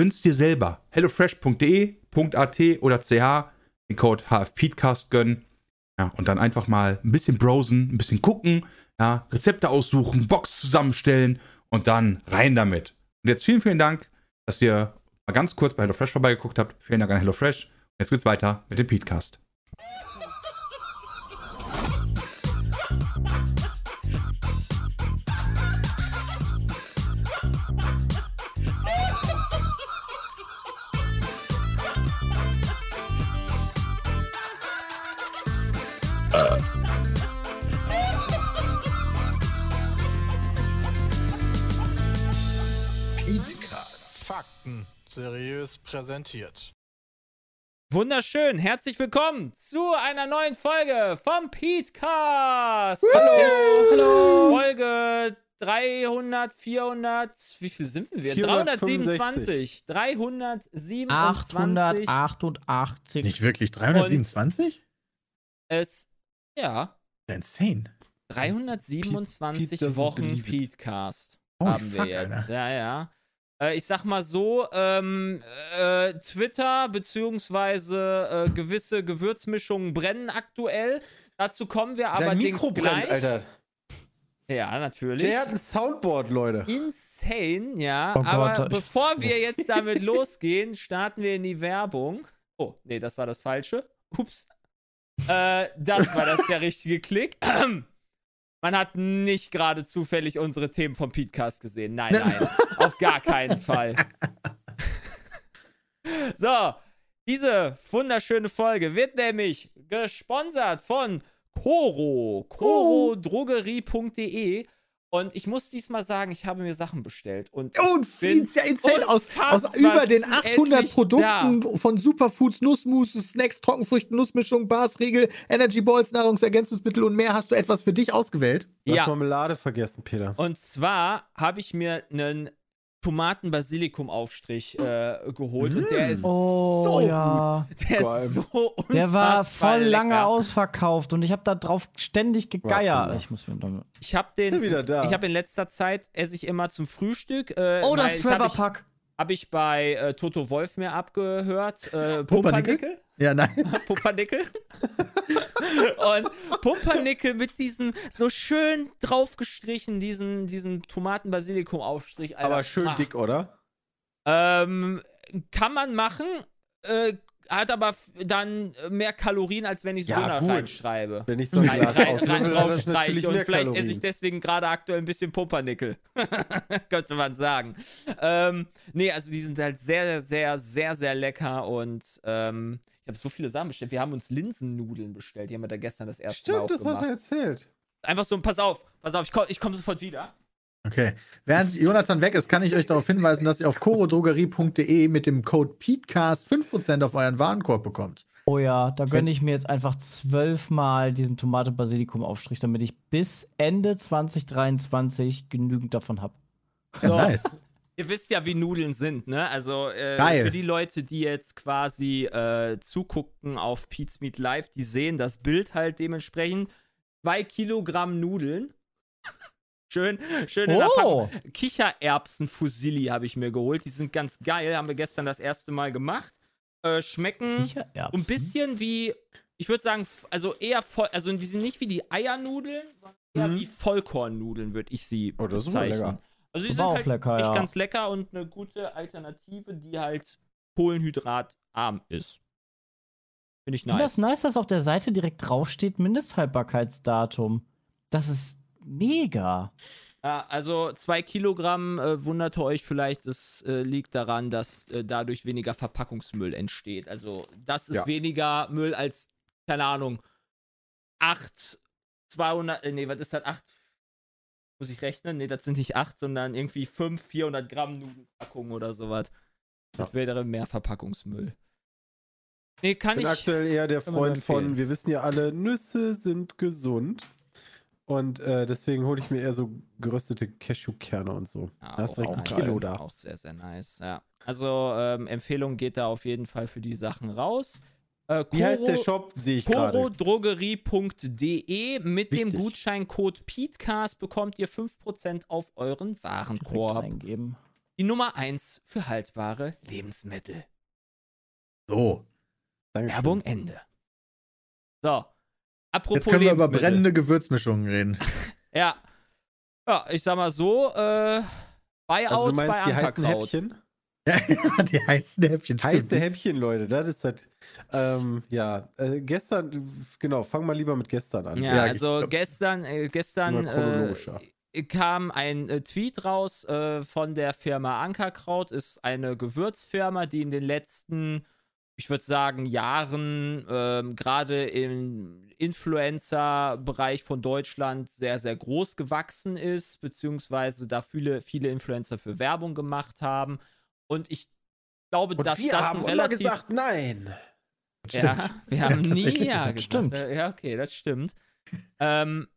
gönn's dir selber. hellofresh.de.at oder ch den Code HFPeatcast gönnen. Ja, und dann einfach mal ein bisschen browsen, ein bisschen gucken, ja, Rezepte aussuchen, Box zusammenstellen und dann rein damit. Und jetzt vielen, vielen Dank, dass ihr mal ganz kurz bei HelloFresh vorbeigeguckt habt. Vielen Dank an HelloFresh. Jetzt geht's weiter mit dem Peatcast. Fakten seriös präsentiert. Wunderschön, herzlich willkommen zu einer neuen Folge vom Petecast. Hallo. Hallo. Folge 300, 400, wie viel sind wir? 465. 327. 327. 888. Nicht wirklich 327? Es, ja, Insane. 327 Pete- Pete Wochen. Petecast Holy haben wir fuck, jetzt. Alter. Ja, ja. Äh, ich sag mal so, ähm, äh, Twitter beziehungsweise äh, gewisse Gewürzmischungen brennen aktuell. Dazu kommen wir aber Dein Mikro brennt, gleich. Alter. Ja, natürlich. Der hat ein Soundboard, Leute. Insane, ja. Oh aber Gott, ich- bevor wir jetzt damit losgehen, starten wir in die Werbung. Oh, nee, das war das Falsche. Ups. Äh, das war das der richtige Klick. Man hat nicht gerade zufällig unsere Themen vom Podcast gesehen. Nein, nein. auf gar keinen Fall. so, diese wunderschöne Folge wird nämlich gesponsert von Coro. corodrogerie.de. Und ich muss diesmal sagen, ich habe mir Sachen bestellt. Und Und ist ja insane. Aus, aus über den endlich 800 da. Produkten von Superfoods, Nussmus, Snacks, Trockenfrüchten, Nussmischung, Bars, Riegel, Energy Balls, Nahrungsergänzungsmittel und mehr hast du etwas für dich ausgewählt. Du hast Ja. Marmelade vergessen, Peter. Und zwar habe ich mir einen Tomaten-Basilikum-Aufstrich äh, geholt und der ist Oh, so ja. gut. Der Geil. ist so unfassbar Der war voll lange lecker. ausverkauft und ich habe da drauf ständig gegeiert. Ich muss mir dann. Ich habe den, er wieder da? ich habe in letzter Zeit esse ich immer zum Frühstück. Äh, Oh, das ich habe ich, Trevor-Pack. hab ich bei äh, Toto Wolf mir abgehört. Äh, Pumpernickel? Pumpernickel. Ja, nein. Pumpernickel. und Pumpernickel mit diesem so schön draufgestrichen, diesen, diesen Tomaten-Basilikum-Aufstrich. Aber schön Ah. dick, oder? Ähm, kann man machen, äh, hat aber dann mehr Kalorien, als wenn ich Ja, Döner gut. reinschreibe. Wenn ich so ein Rein, rein, rein draufstreiche und vielleicht esse Kalorien. ich deswegen gerade aktuell ein bisschen Pumpernickel. Könnte man sagen. Ähm, nee, also die sind halt sehr, sehr, sehr, sehr lecker und ähm, habe so viele Sachen bestellt. Wir haben uns Linsennudeln bestellt. Die haben wir da gestern das erste Mal auch Stimmt, das hast gemacht. du erzählt. Einfach so, pass auf, pass auf, ich komme ich komm sofort wieder. Okay. Während Jonathan weg ist, kann ich euch darauf hinweisen, dass ihr auf chorodrogerie.de mit dem Code PETECAST 5% auf euren Warenkorb bekommt. Oh ja, da gönne ich mir jetzt einfach zwölfmal diesen Tomate-Basilikum-Aufstrich, damit ich bis Ende 2023 genügend davon habe. Ja, So. nice. Ihr wisst ja, wie Nudeln sind, ne? Also äh, Geil. für die Leute, die jetzt quasi äh, zugucken auf Pete's Meat Live, die sehen das Bild halt dementsprechend. Zwei Kilogramm Nudeln. schön, schön Oh. Kichererbsen-Fusilli habe ich mir geholt. Die sind ganz geil, haben wir gestern das erste Mal gemacht. Äh, schmecken ein bisschen wie, ich würde sagen, also eher voll, also die sind nicht wie die Eiernudeln, sondern eher Mhm. wie Vollkornnudeln, würde ich sie Oh, das ist bezeichnen. lecker. Also die sind auch halt lecker, echt ja. ganz lecker und eine gute Alternative, die halt kohlenhydratarm ist. Finde ich Ich finde nice. das nice, dass auf der Seite direkt draufsteht Mindesthaltbarkeitsdatum. Das ist mega. Ja, also zwei Kilogramm, äh, wunderte euch vielleicht, es äh, liegt daran, dass äh, dadurch weniger Verpackungsmüll entsteht. Also das ist Ja. weniger Müll als, keine Ahnung, 8, 200, äh, nee, was ist das, 8, muss ich rechnen? Nee, das sind nicht 8, sondern irgendwie 5, 400 Gramm Nudelpackungen oder sowas. Das wäre mehr Verpackungsmüll. Nee, kann Ich bin ich... aktuell eher der Freund von, wir wissen ja alle, Nüsse sind gesund. Und äh, deswegen hole ich mir eher so geröstete Cashewkerne und so. Ja, da ist direkt ein nice. Kilo da. Auch sehr, sehr nice, ja. Also, ähm, Empfehlung geht da auf jeden Fall für die Sachen raus. Äh, Wie heißt der Shop, sehe ich gerade. korodrogerie.de. Mit dem Wichtig. Gutscheincode PETECAST bekommt ihr 5% auf euren Warenkorb. Die Nummer 1 für haltbare Lebensmittel. So. Dankeschön. Werbung Ende. So. Apropos Jetzt können wir über brennende Gewürzmischungen reden. Ja. Ja, ich sag mal so, äh, Buyout Also du bei meinst die heißen. Häppchen? Ja, die heißen Häppchen. stimmt. Heiße Häppchen, Leute, das ist halt, ähm, ja, äh, gestern, genau, fang mal lieber mit gestern an. Ja, Ja, also ich- gestern, äh, gestern äh, kam ein äh, Tweet raus äh, von der Firma Ankerkraut. Ist eine Gewürzfirma, die in den letzten, ich würde sagen, Jahren ähm, gerade im Influencer-Bereich von Deutschland sehr, sehr groß gewachsen ist, beziehungsweise da viele, viele Influencer für Werbung gemacht haben. Und ich glaube, Und dass wir das haben ein immer relativ gesagt, nein. ja, wir haben nie tatsächlich. ja gesagt. stimmt. Äh, Ja, okay, das stimmt. Ähm,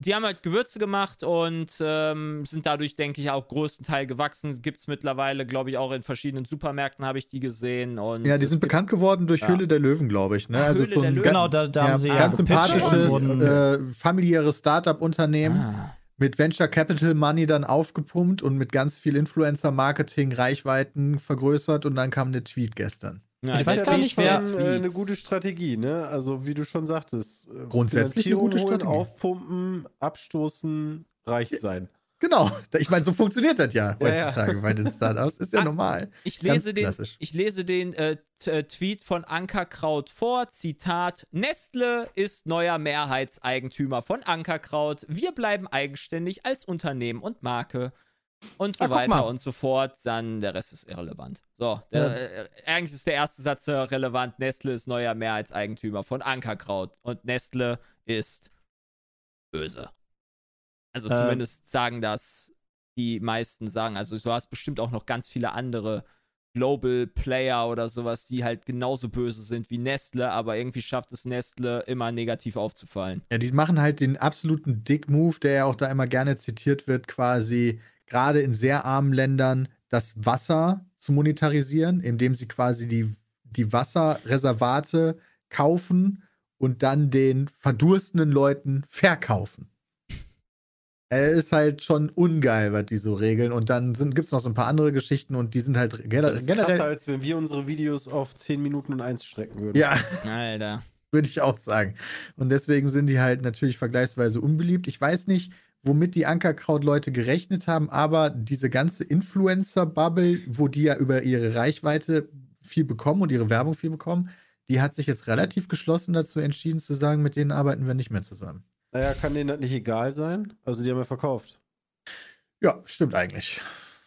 die haben halt Gewürze gemacht und ähm, sind dadurch, denke ich, auch größtenteils gewachsen. Gibt es mittlerweile, glaube ich, auch in verschiedenen Supermärkten habe ich die gesehen. Und Ja, die sind bekannt geworden durch Ja. Höhle der Löwen, glaube ich. Ne? Also Höhle so der ein Löwen. ganz, Genau, da, da ja, haben sie ja ganz sympathisches, äh, familiäres Startup-Unternehmen Ah. Mit Venture Capital Money dann aufgepumpt und mit ganz viel Influencer-Marketing, Reichweiten vergrößert und dann kam der Tweet gestern. Ja, Ich weiß gar nicht, wer- Äh, eine gute Strategie, ne? Also wie du schon sagtest. äh, Grundsätzlich eine gute holen, Strategie. Aufpumpen, abstoßen, reich sein. Genau. Ich meine, so funktioniert das ja Ja, ja. heutzutage bei den Startups. Ist ja Ah, normal. Ich Ganz lese, den, klassisch. ich lese den äh, äh, Tweet von Ankerkraut vor. Zitat: Nestle ist neuer Mehrheitseigentümer von Ankerkraut. Wir bleiben eigenständig als Unternehmen und Marke. Und so Ah, weiter und so fort. Dann der Rest ist irrelevant. So, der, äh, eigentlich ist der erste Satz äh, relevant. Nestle ist neuer Mehrheitseigentümer von Ankerkraut. Und Nestle ist böse. Also Äh. zumindest sagen das die meisten sagen. Also du hast bestimmt auch noch ganz viele andere Global Player oder sowas, die halt genauso böse sind wie Nestle, aber irgendwie schafft es Nestle immer negativ aufzufallen. Ja, die machen halt den absoluten Dick-Move, der ja auch da immer gerne zitiert wird, quasi gerade in sehr armen Ländern das Wasser zu monetarisieren, indem sie quasi die, die Wasserreservate kaufen und dann den verdurstenden Leuten verkaufen. Er ist halt schon ungeil, was die so regeln. Und dann gibt es noch so ein paar andere Geschichten und die sind halt gener Das ist krasser, generell. als wenn wir unsere Videos auf 10 Minuten und 1 strecken würden. Ja, Alter. würde ich auch sagen. Und deswegen sind die halt natürlich vergleichsweise unbeliebt. Ich weiß nicht, womit die Ankerkraut-Leute gerechnet haben, aber diese ganze Influencer-Bubble, wo die ja über ihre Reichweite viel bekommen und ihre Werbung viel bekommen, die hat sich jetzt relativ geschlossen dazu entschieden zu sagen, mit denen arbeiten wir nicht mehr zusammen. Naja, kann denen das nicht egal sein? Also die haben ja verkauft. Ja, stimmt eigentlich.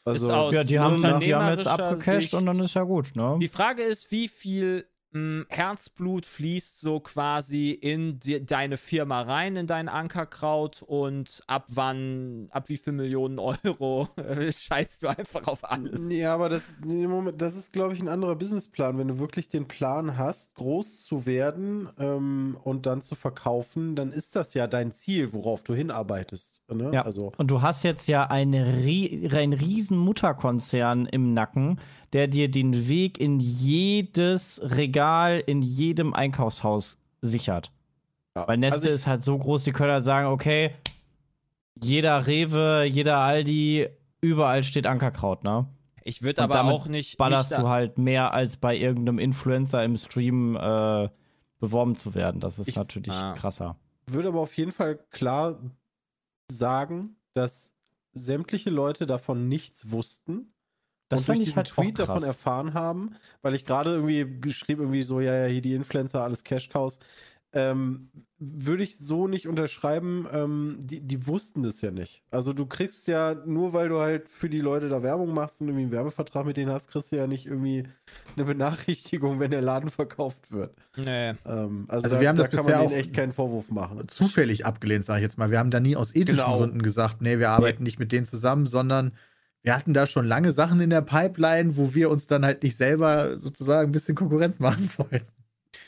Also Ja, die haben, die haben jetzt abgecasht Sicht- und dann ist ja gut, ne? Die Frage ist, wie viel mh, Herzblut fließt so quasi in die, deine Firma rein, in dein Ankerkraut und ab wann, ab wie viel Millionen Euro äh, scheißt du einfach auf alles? Ja, aber das, Moment, das ist, glaube ich, ein anderer Businessplan. Wenn du wirklich den Plan hast, groß zu werden ähm, und dann zu verkaufen, dann ist das ja dein Ziel, worauf du hinarbeitest. Ne? Ja. Also, Und du hast jetzt ja eine, einen riesen Mutterkonzern im Nacken, der dir den Weg in jedes Regal, in jedem Einkaufshaus sichert. ja. Weil Nestle also ist halt so groß, die können halt sagen, okay, jeder Rewe, jeder Aldi, überall steht Ankerkraut, ne? Ich würde aber damit auch nicht. Ballerst nicht du halt mehr als bei irgendeinem Influencer im Stream äh, beworben zu werden. Das ist Ich- natürlich Ah. krasser. würde aber auf jeden Fall klar sagen, dass sämtliche Leute davon nichts wussten Das und durch ich diesen halt Tweet davon erfahren haben, weil ich gerade irgendwie geschrieben, irgendwie so, ja, ja, hier die Influencer, alles Cash-Cows, ähm, würde ich so nicht unterschreiben, ähm, die, die wussten das ja nicht. Also du kriegst ja, nur weil du halt für die Leute da Werbung machst und irgendwie einen Werbevertrag mit denen hast, kriegst du ja nicht irgendwie eine Benachrichtigung, wenn der Laden verkauft wird. Nee. Ähm, also Also da, wir haben da das kann bisher man denen auch echt keinen Vorwurf machen. zufällig abgelehnt, sage ich jetzt mal. Wir haben da nie aus ethischen Genau. Gründen gesagt, nee, wir arbeiten nicht mit denen zusammen, sondern wir hatten da schon lange Sachen in der Pipeline, wo wir uns dann halt nicht selber sozusagen ein bisschen Konkurrenz machen wollten.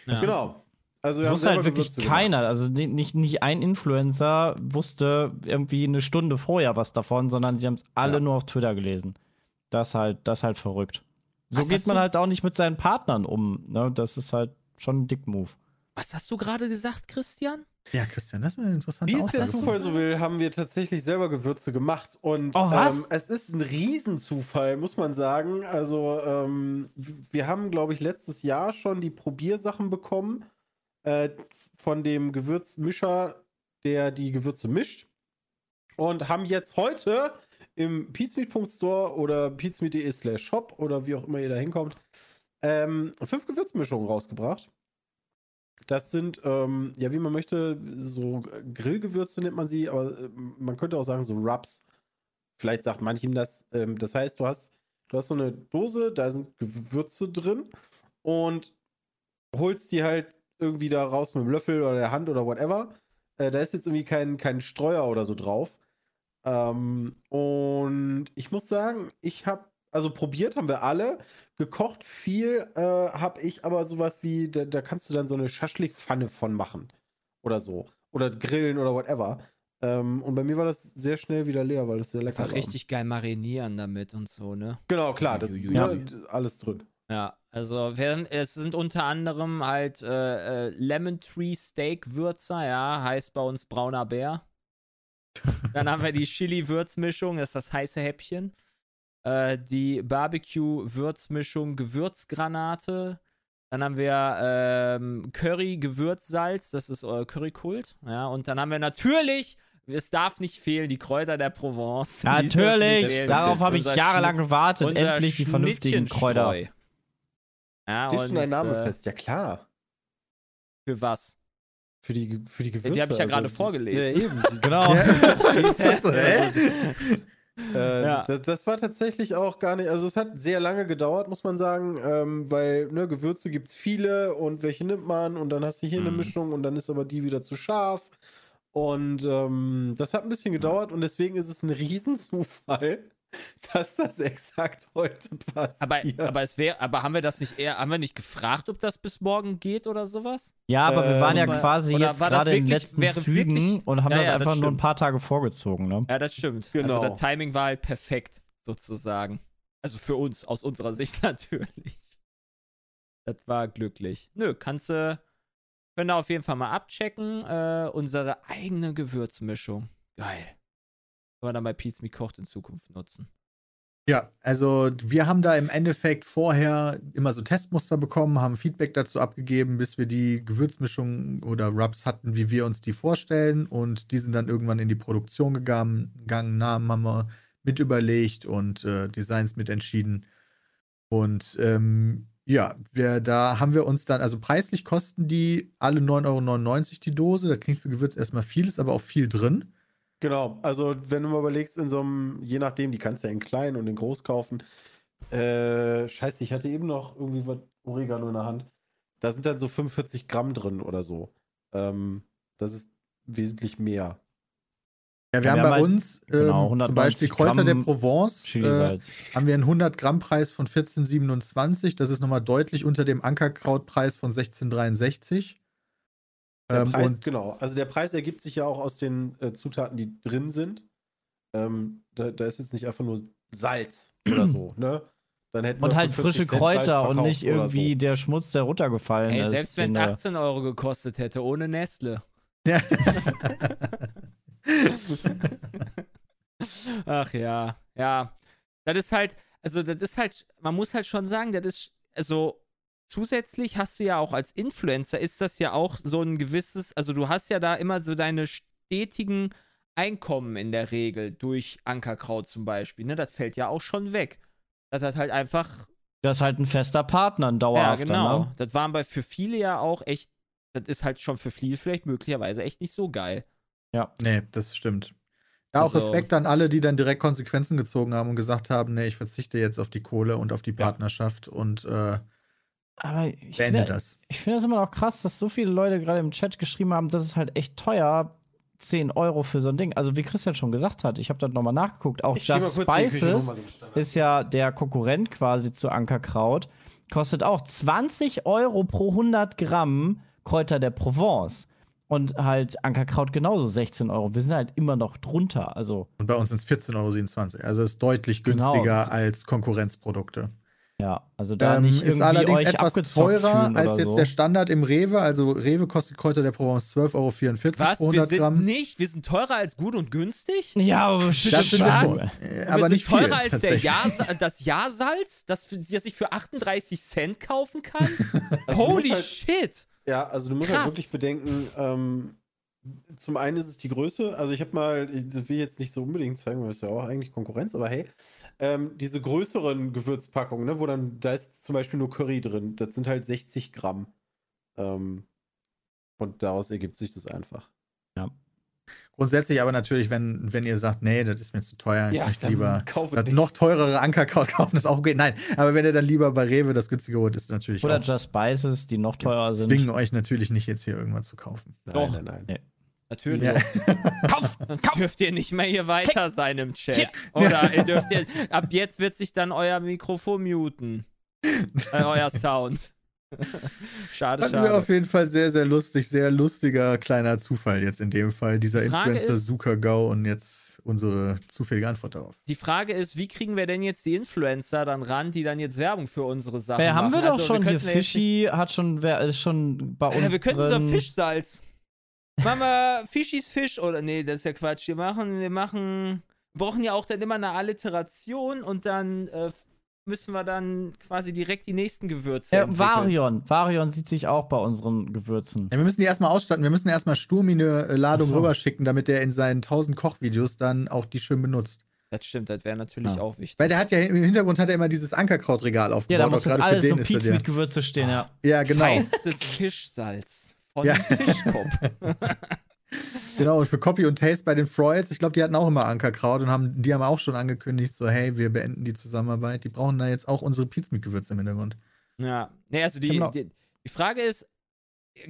Ja. Genau. Also wir Das wusste halt wirklich keiner. Also ni- nicht, nicht ein Influencer wusste irgendwie eine Stunde vorher was davon, sondern sie haben es alle Ja. nur auf Twitter gelesen. Das halt, das halt verrückt. So Was geht man du- halt auch nicht mit seinen Partnern um. Ne? Das ist halt schon ein Dick-Move. Was hast du gerade gesagt, Christian? Ja, Christian, das ist eine interessante Wie es der. Zufall so will, haben wir tatsächlich selber Gewürze gemacht. Und Oh, was? Ähm, es ist ein Riesenzufall, muss man sagen. Also, ähm, wir haben, glaube ich, letztes Jahr schon die Probiersachen bekommen äh, von dem Gewürzmischer, der die Gewürze mischt. Und haben jetzt heute im peatsmeet.store oder peatsmeet.de slash shop oder wie auch immer ihr da hinkommt, ähm, fünf Gewürzmischungen rausgebracht. Das sind, ähm, ja, wie man möchte, so Grillgewürze nennt man sie, aber äh, man könnte auch sagen, so Rubs. Vielleicht sagt manchem das. Ähm, das heißt, du hast, du hast so eine Dose, da sind Gewürze drin und holst die halt irgendwie da raus mit dem Löffel oder der Hand oder whatever. Äh, da ist jetzt irgendwie kein, kein Streuer oder so drauf. Ähm, und ich muss sagen, ich habe, also probiert haben wir alle. Gekocht viel äh, habe ich aber sowas wie, da, da kannst du dann so eine Schaschlikpfanne von machen. Oder so. Oder grillen oder whatever. Ähm, und bei mir war das sehr schnell wieder leer, weil das sehr lecker Einfach war. richtig geil marinieren damit und so, ne? Genau, klar, das ist Uiuiui. ne, alles drin. Ja, also während, es sind unter anderem halt äh, äh, Lemon Tree Steak Würzer, ja, heißt bei uns brauner Bär. Dann haben wir die Chili-Würzmischung, das ist das heiße Häppchen. Äh, die Barbecue-Würzmischung Gewürzgranate. Dann haben wir ähm, Curry-Gewürzsalz, das ist euer Currykult. Ja, und dann haben wir natürlich, es darf nicht fehlen, die Kräuter der Provence. Natürlich, darauf habe ich jahrelang gewartet. Endlich die vernünftigen Kräuter. Ja, Steht und, schon dein Name äh, fest, ja klar. Für was? Für die, für die Gewürze. die hab ich ja also gerade die- vorgelesen. Ja, eben. Die- Genau. Also, hä? Äh, Ja. das, das war tatsächlich auch gar nicht, also es hat sehr lange gedauert, muss man sagen, ähm, weil ne, Gewürze gibt es viele und welche nimmt man und dann hast du hier eine Mhm. Mischung und dann ist aber die wieder zu scharf. Und ähm, das hat ein bisschen gedauert und deswegen ist es ein Riesenzufall, dass das exakt heute passiert. Aber, aber es wäre, aber haben wir das nicht eher, haben wir nicht gefragt, ob das bis morgen geht oder sowas? Ja, aber wir waren ja Ähm, quasi jetzt war das gerade in den wirklich- letzten wäre Zügen wirklich- und haben Ja, das ja, das einfach nur ein paar Tage vorgezogen. Ne? Ja, das stimmt. Genau. Also das Timing war halt perfekt, sozusagen. Also für uns, aus unserer Sicht natürlich. Das war glücklich. Nö, kannst du, können wir auf jeden Fall mal abchecken. Äh, unsere eigene Gewürzmischung. Geil. Wir dann bei Pizza Me Kocht in Zukunft nutzen. Ja, also wir haben da im Endeffekt vorher immer so Testmuster bekommen, haben Feedback dazu abgegeben, bis wir die Gewürzmischung oder Rubs hatten, wie wir uns die vorstellen. Und die sind dann irgendwann in die Produktion gegangen. gegangen. Namen haben wir mit überlegt und äh, Designs mit entschieden. Und ähm, ja, wir, da haben wir uns dann, also preislich kosten die alle 9,99 Euro die Dose. Da klingt für Gewürz erstmal viel, ist aber auch viel drin. Genau, also wenn du mal überlegst, in so einem, je nachdem, die kannst du ja in klein und in groß kaufen. Äh, scheiße, ich hatte eben noch irgendwie was Oregano in der Hand. Da sind dann so 45 Gramm drin oder so. Ähm, das ist wesentlich mehr. Ja, wir Ja, haben wir bei haben halt- uns genau, ähm, zum 190 Beispiel Kräuter der Gramm Provence. Äh, haben wir einen 100 Gramm Preis von 14,27. Das ist nochmal deutlich unter dem Ankerkrautpreis von 16,63. Der Ähm, Preis, und genau. Also der Preis ergibt sich ja auch aus den äh, Zutaten, die drin sind. Ähm, da, da ist jetzt nicht einfach nur Salz oder so, ne? Dann hätten Und wir halt 45 frische Kräuter und nicht irgendwie so. der Schmutz, der runtergefallen Ey, ist. selbst wenn es den da- 18 Euro gekostet hätte, ohne Nestle. ja. Ach ja, ja. Das ist halt, also das ist halt, man muss halt schon sagen, das ist, also zusätzlich hast du ja auch als Influencer, ist das ja auch so ein gewisses, also du hast ja da immer so deine stetigen Einkommen in der Regel durch Ankerkraut zum Beispiel, ne? Das fällt ja auch schon weg. Das hat halt einfach. Das ist halt ein fester Partner, ein Ja, dauerhafter. genau. Ne? Das waren bei für viele ja auch echt. Das ist halt schon für viele vielleicht möglicherweise echt nicht so geil. Nee, das stimmt. Da auch Also- Respekt an alle, die dann direkt Konsequenzen gezogen haben und gesagt haben, nee, ich verzichte jetzt auf die Kohle und auf die Partnerschaft und äh, Aber ich beende finde das. ich finde das immer noch krass, dass so viele Leute gerade im Chat geschrieben haben, das ist halt echt teuer. 10 Euro für so ein Ding. Also wie Christian schon gesagt hat, ich habe da nochmal nachgeguckt. Auch Ich Just Spices ist ja der Konkurrent quasi zu Ankerkraut. Kostet auch 20 Euro pro 100 Gramm Kräuter der Provence. Und halt Ankerkraut genauso 16 Euro. Wir sind halt immer noch drunter. Also, Und bei uns sind es 14,27 Euro. Also ist deutlich Genau. günstiger als Konkurrenzprodukte. Ja, also da Ähm, nicht ist allerdings euch etwas teurer als jetzt so. der Standard im Rewe. Also Rewe kostet Kräuter der Provence 12,44 Was? Euro pro Wir 100 sind Gramm. nicht, wir sind teurer als gut und günstig? Ja, aber Das sind wir Was? schon. Äh, Aber wir nicht sind viel. teurer als der. Jahrsa das Jahrsalz, das, das ich für 38 Cent kaufen kann? Also Holy halt- shit! Ja, also du musst Krass. halt wirklich bedenken, ähm, zum einen ist es die Größe, also ich habe mal, ich das will ich jetzt nicht so unbedingt zeigen, weil das ist ja auch eigentlich Konkurrenz, aber hey, ähm, diese größeren Gewürzpackungen, ne, wo dann, da ist zum Beispiel nur Curry drin, das sind halt 60 Gramm. Ähm, und daraus ergibt sich das einfach. Grundsätzlich aber natürlich, wenn, wenn ihr sagt, nee, das ist mir zu teuer, ich möchte lieber es das noch teurere Ankerkraut kaufen, ist auch okay. Nein, aber wenn ihr dann lieber bei Rewe das günstige holt, ist natürlich Oder auch, Just Spices, die noch teurer sind. zwingen euch natürlich nicht jetzt hier irgendwas zu kaufen. Doch. Nein, nein, nein. Natürlich. Ja. Kauf! Sonst dürft ihr nicht mehr hier weiter sein im Chat. Oder ihr dürft ihr, ab jetzt wird sich dann euer Mikrofon muten. Äh, euer Sound. schade, Fanden wir schade. auf jeden Fall sehr, sehr lustig, sehr lustiger kleiner Zufall jetzt in dem Fall. Dieser Die Frage Influencer ist- Supergau und jetzt unsere zufällige Antwort darauf. Die Frage ist, wie kriegen wir denn jetzt die Influencer dann ran, die dann jetzt Werbung für unsere Sachen Ja, haben wir machen? doch Also, schon hier. ja jetzt nicht- Fischi hat schon, wer ist schon bei uns. Alter, wir könnten unser. Fischsalz. Machen wir Fischis Fisch oder nee, das ist ja Quatsch. Wir machen, wir machen, wir brauchen ja auch dann immer eine Alliteration und dann äh, müssen wir dann quasi direkt die nächsten Gewürze Ja, entwickeln. Varion. Varion sieht sich auch bei unseren Gewürzen. Ja, wir müssen die erstmal ausstatten. Wir müssen erstmal Sturmi eine äh, Ladung so. rüberschicken, damit der in seinen 1000 Kochvideos dann auch die schön benutzt. Das stimmt, das wäre natürlich Ja. auch wichtig. Weil der hat ja im Hintergrund hat er immer dieses Ankerkrautregal aufgebaut. Ja, da muss das alles so ist Peaks das mit Gewürze stehen, ja. ja. ja, genau. Feinstes Fischsalz von Ja. Fischkopf. Genau, und für Copy und Taste bei den Freuds, ich glaube, die hatten auch immer Ankerkraut und haben, die haben auch schon angekündigt, so, hey, wir beenden die Zusammenarbeit. Die brauchen da jetzt auch unsere Pizza mit Gewürz im Hintergrund. Ja, nee, also die, Genau. die, die Frage ist,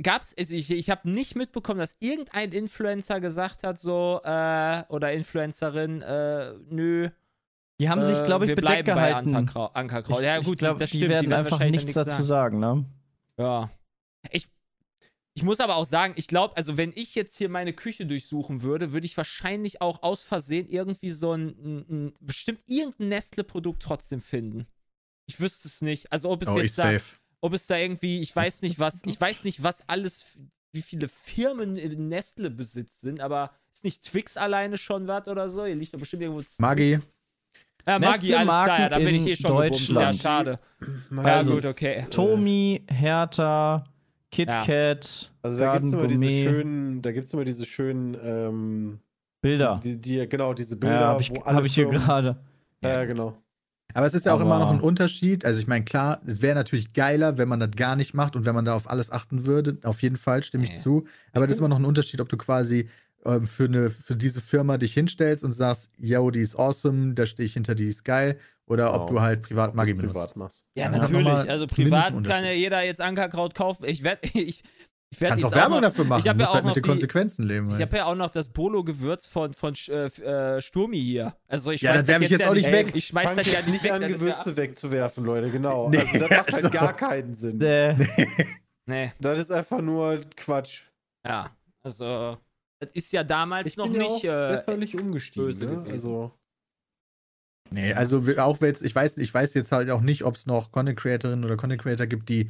gab's, also ich, ich habe nicht mitbekommen, dass irgendein Influencer gesagt hat, so, äh, oder Influencerin, äh, nö. Die haben sich, äh, glaube ich, bedeckt gehalten. Ankerkraut. Ankerkraut. Ja, ich gut, glaub, das die stimmt. werden einfach wahrscheinlich nichts dazu sagen. sagen, ne? Ja. Ich, ich muss aber auch sagen, ich glaube, also wenn ich jetzt hier meine Küche durchsuchen würde, würde ich wahrscheinlich auch aus Versehen irgendwie so ein, ein, ein bestimmt irgendein Nestle-Produkt trotzdem finden. Ich wüsste es nicht. Also ob es Oh, jetzt da, safe. ob es da irgendwie, ich weiß nicht was, ich weiß nicht, was alles, wie viele Firmen in Nestle-Besitz sind, aber ist nicht Twix alleine schon was oder so? Hier liegt doch bestimmt irgendwo Twix. Maggi. Ja, Maggi, alles klar, ja, da bin ich eh schon gebumst. Ja, Deutschland. schade. Ja, Also, gut, okay. Tomi, Hertha, KitKat, Also da gibt es Garden immer diese schönen, da gibt es immer diese schönen ähm, Bilder. Die, die, genau, diese Bilder, Ja, habe ich, hab ich hier gerade. Ja, genau. Aber es ist ja auch Aber- immer noch ein Unterschied. Also ich meine, klar, es wäre natürlich geiler, wenn man das gar nicht macht und wenn man da auf alles achten würde. Auf jeden Fall stimme ich Ja. zu. Aber das ist immer noch ein Unterschied, ob du quasi ähm, für, eine, für diese Firma dich hinstellst und sagst, yo, die ist awesome, da stehe ich hinter, die ist geil. Oder ob Genau. du halt privat Ob benutzt. privat machst. Ja, Ja, natürlich. Also privat kann ja jeder jetzt Ankerkraut kaufen. Ich werde ich, ich werd Kannst jetzt auch Werbung noch, dafür machen. Ich ja halt noch mit den die, Konsequenzen leben. ich Halt. habe ja auch noch das Bolo-Gewürz von, von äh, äh, Sturmi hier. Also ich Ja, schmeiß das werf ich jetzt auch nicht weg. Ich schmeiß Fangt das ja nicht weg. an, ja- Gewürze wegzuwerfen, Leute, genau. Nee, also das macht halt also- gar keinen Sinn. Äh, Nee, Das ist einfach nur Quatsch. ja. Also, das ist ja damals Ich noch bin ja nicht. auch Äh, besserlich umgestiegen. böse ne? gewesen. Also, Nee, also auch wenn jetzt, ich weiß, ich weiß jetzt halt auch nicht, ob es noch Content Creatorinnen oder Content Creator gibt, die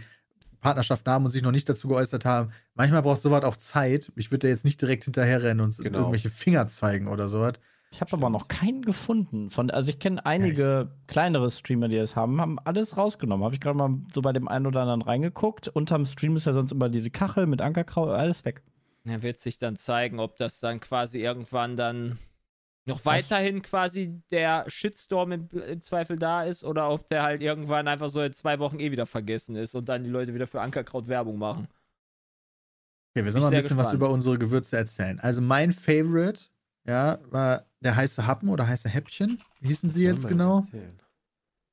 Partnerschaften haben und sich noch nicht dazu geäußert haben. Manchmal braucht sowas auch Zeit. Ich würde da jetzt nicht direkt hinterherrennen und Genau. irgendwelche Finger zeigen oder sowas. ich habe aber noch keinen gefunden. Von, also ich kenne einige kleinere Streamer, die das haben, haben alles rausgenommen. Habe ich gerade mal so bei dem einen oder anderen reingeguckt. Unterm Stream ist ja sonst immer diese Kachel mit Ankerkraut, alles weg. Ja, wird sich dann zeigen, ob das dann quasi irgendwann dann noch weiterhin quasi der Shitstorm im, im, Zweifel da ist oder ob der halt irgendwann einfach so in zwei Wochen eh wieder vergessen ist und dann die Leute wieder für Ankerkraut Werbung machen. Okay, wir sollen mal ein bisschen gespannt. was über unsere Gewürze erzählen. Also mein Favorite, ja, war der heiße Happen oder heiße Häppchen. Wie hießen sie jetzt genau? Erzählen.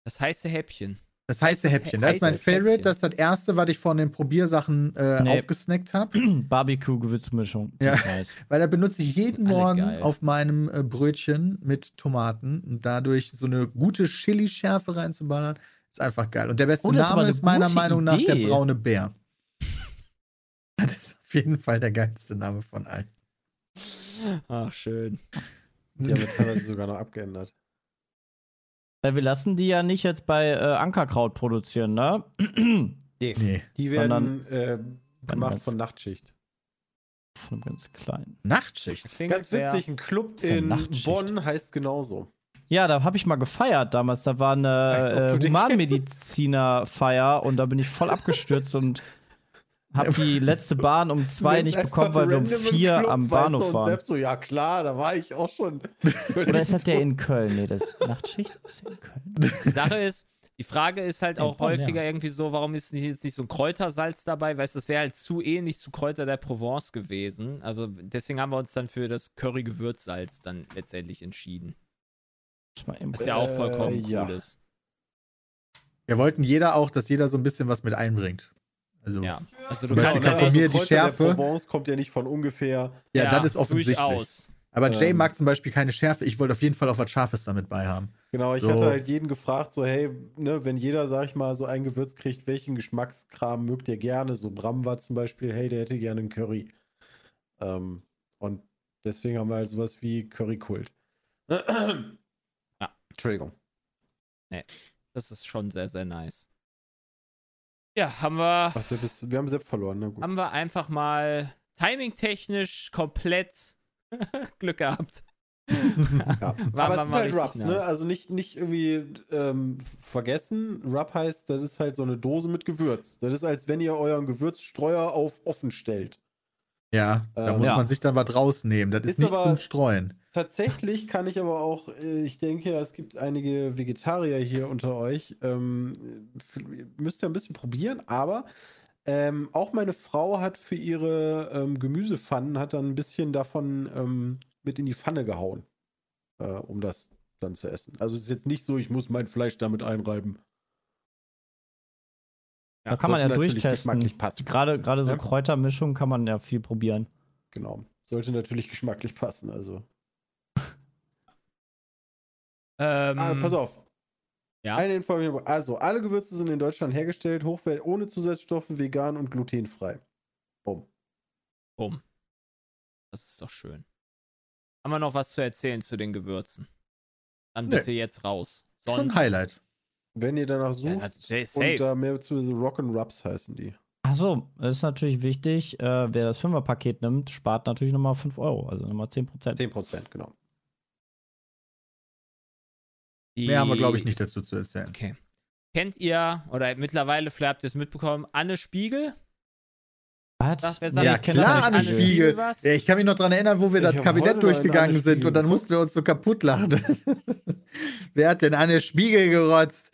Das heiße Häppchen. Das heiße Häppchen. Das ist mein Favorite. Häppchen. Das ist das erste, was ich von den Probiersachen äh, nee. aufgesnackt habe. Barbecue-Gewürzmischung. Ja, weil da benutze ich jeden Morgen geil. auf meinem äh, Brötchen mit Tomaten und dadurch so eine gute Chili-Schärfe reinzuballern, ist einfach geil. Und der beste oh, Name ist meiner Meinung nach Idee. der braune Bär. Das ist auf jeden Fall der geilste Name von allen. Ach, schön. Die haben wir teilweise sogar noch abgeändert. Ja, wir lassen die ja nicht jetzt bei äh, Ankerkraut produzieren, ne? nee. nee. Die werden äh, gemacht von Nachtschicht. Von ganz klein. Nachtschicht? Ganz witzig, ein Club in Bonn heißt genauso. Ja, da habe ich mal gefeiert damals. Da war eine äh, Humanmediziner-Feier und da bin ich voll abgestürzt und habe die letzte Bahn um zwei nicht bekommen, weil wir um vier Club, am Bahnhof weißt du, waren. Selbst so, ja klar, da war ich auch schon. Oder ist das der in Köln? Nee, das Nachtschicht ist in Köln. Die Sache ist, die Frage ist halt auch Bonn, häufiger ja. irgendwie so, warum ist jetzt nicht so ein Kräutersalz dabei? Weißt du, das wäre halt zu ähnlich zu Kräuter der Provence gewesen. Also deswegen haben wir uns dann für das Curry-Gewürzsalz dann letztendlich entschieden. Was ja auch vollkommen äh, cool ist. Wir wollten jeder auch, dass jeder so ein bisschen was mit einbringt. Also, ja. also du kannst ja von mir die Schärfe. Der Provence kommt ja nicht von ungefähr. Ja, ja das ist offensichtlich. Durchaus. Aber Jay ähm, mag zum Beispiel keine Schärfe. Ich wollte auf jeden Fall auch was Scharfes damit bei haben. Genau, ich so. hatte halt jeden gefragt, so, hey, ne, wenn jeder, sag ich mal, so ein Gewürz kriegt, welchen Geschmackskram mögt ihr gerne? So Bram war zum Beispiel, hey, der hätte gerne einen Curry. Ähm, und deswegen haben wir halt sowas wie Currykult. ja. Entschuldigung. Nee, das ist schon sehr, sehr nice. Ja, haben wir. Ach, wir haben Sepp verloren, na gut. Haben wir einfach mal timingtechnisch komplett Glück gehabt. ja. Aber es sind halt Rubs, ne? nice. ne? Also nicht, nicht irgendwie ähm, vergessen. Rub heißt, das ist halt so eine Dose mit Gewürz. Das ist, als wenn ihr euren Gewürzstreuer auf offen stellt. Ja, da ähm, muss ja. man sich dann was rausnehmen. Das ist, ist nicht zum Streuen. Tatsächlich kann ich aber auch, äh, ich denke, es gibt einige Vegetarier hier unter euch. Ähm, müsst ihr ein bisschen probieren, aber ähm, auch meine Frau hat für ihre ähm, Gemüsepfannen hat dann ein bisschen davon ähm, mit in die Pfanne gehauen, äh, um das dann zu essen. Also es ist jetzt nicht so, ich muss mein Fleisch damit einreiben. Ja, da kann man ja durchtesten. Gerade, gerade so ja. Kräutermischung kann man ja viel probieren. Genau. Sollte natürlich geschmacklich passen, also. ähm, ah, pass auf. Ja. Eine Info. Also, alle Gewürze sind in Deutschland hergestellt, hochwertig, ohne Zusatzstoffe, vegan und glutenfrei. Bumm. Bumm. Das ist doch schön. Haben wir noch was zu erzählen zu den Gewürzen? Dann bitte nee. jetzt raus. Sonst Schon ein Highlight. Wenn ihr danach sucht, ja, und da mehr zu Rock and Rubs heißen die. Achso, das ist natürlich wichtig. Äh, wer das Fünferpaket nimmt, spart natürlich nochmal 5 Euro, also nochmal 10 Prozent. 10 Prozent, genau. Die Mehr haben wir, glaube ich, nicht dazu zu erzählen. Okay. Kennt ihr, oder mittlerweile, vielleicht habt ihr es mitbekommen, Anne Spiegel? Was? Ja, klar, Anne Spiegel. Spiegel ja, ich kann mich noch daran erinnern, wo wir ich das Kabinett durchgegangen sind und dann mussten wir uns so kaputt lachen. Wer hat denn Anne Spiegel gerotzt?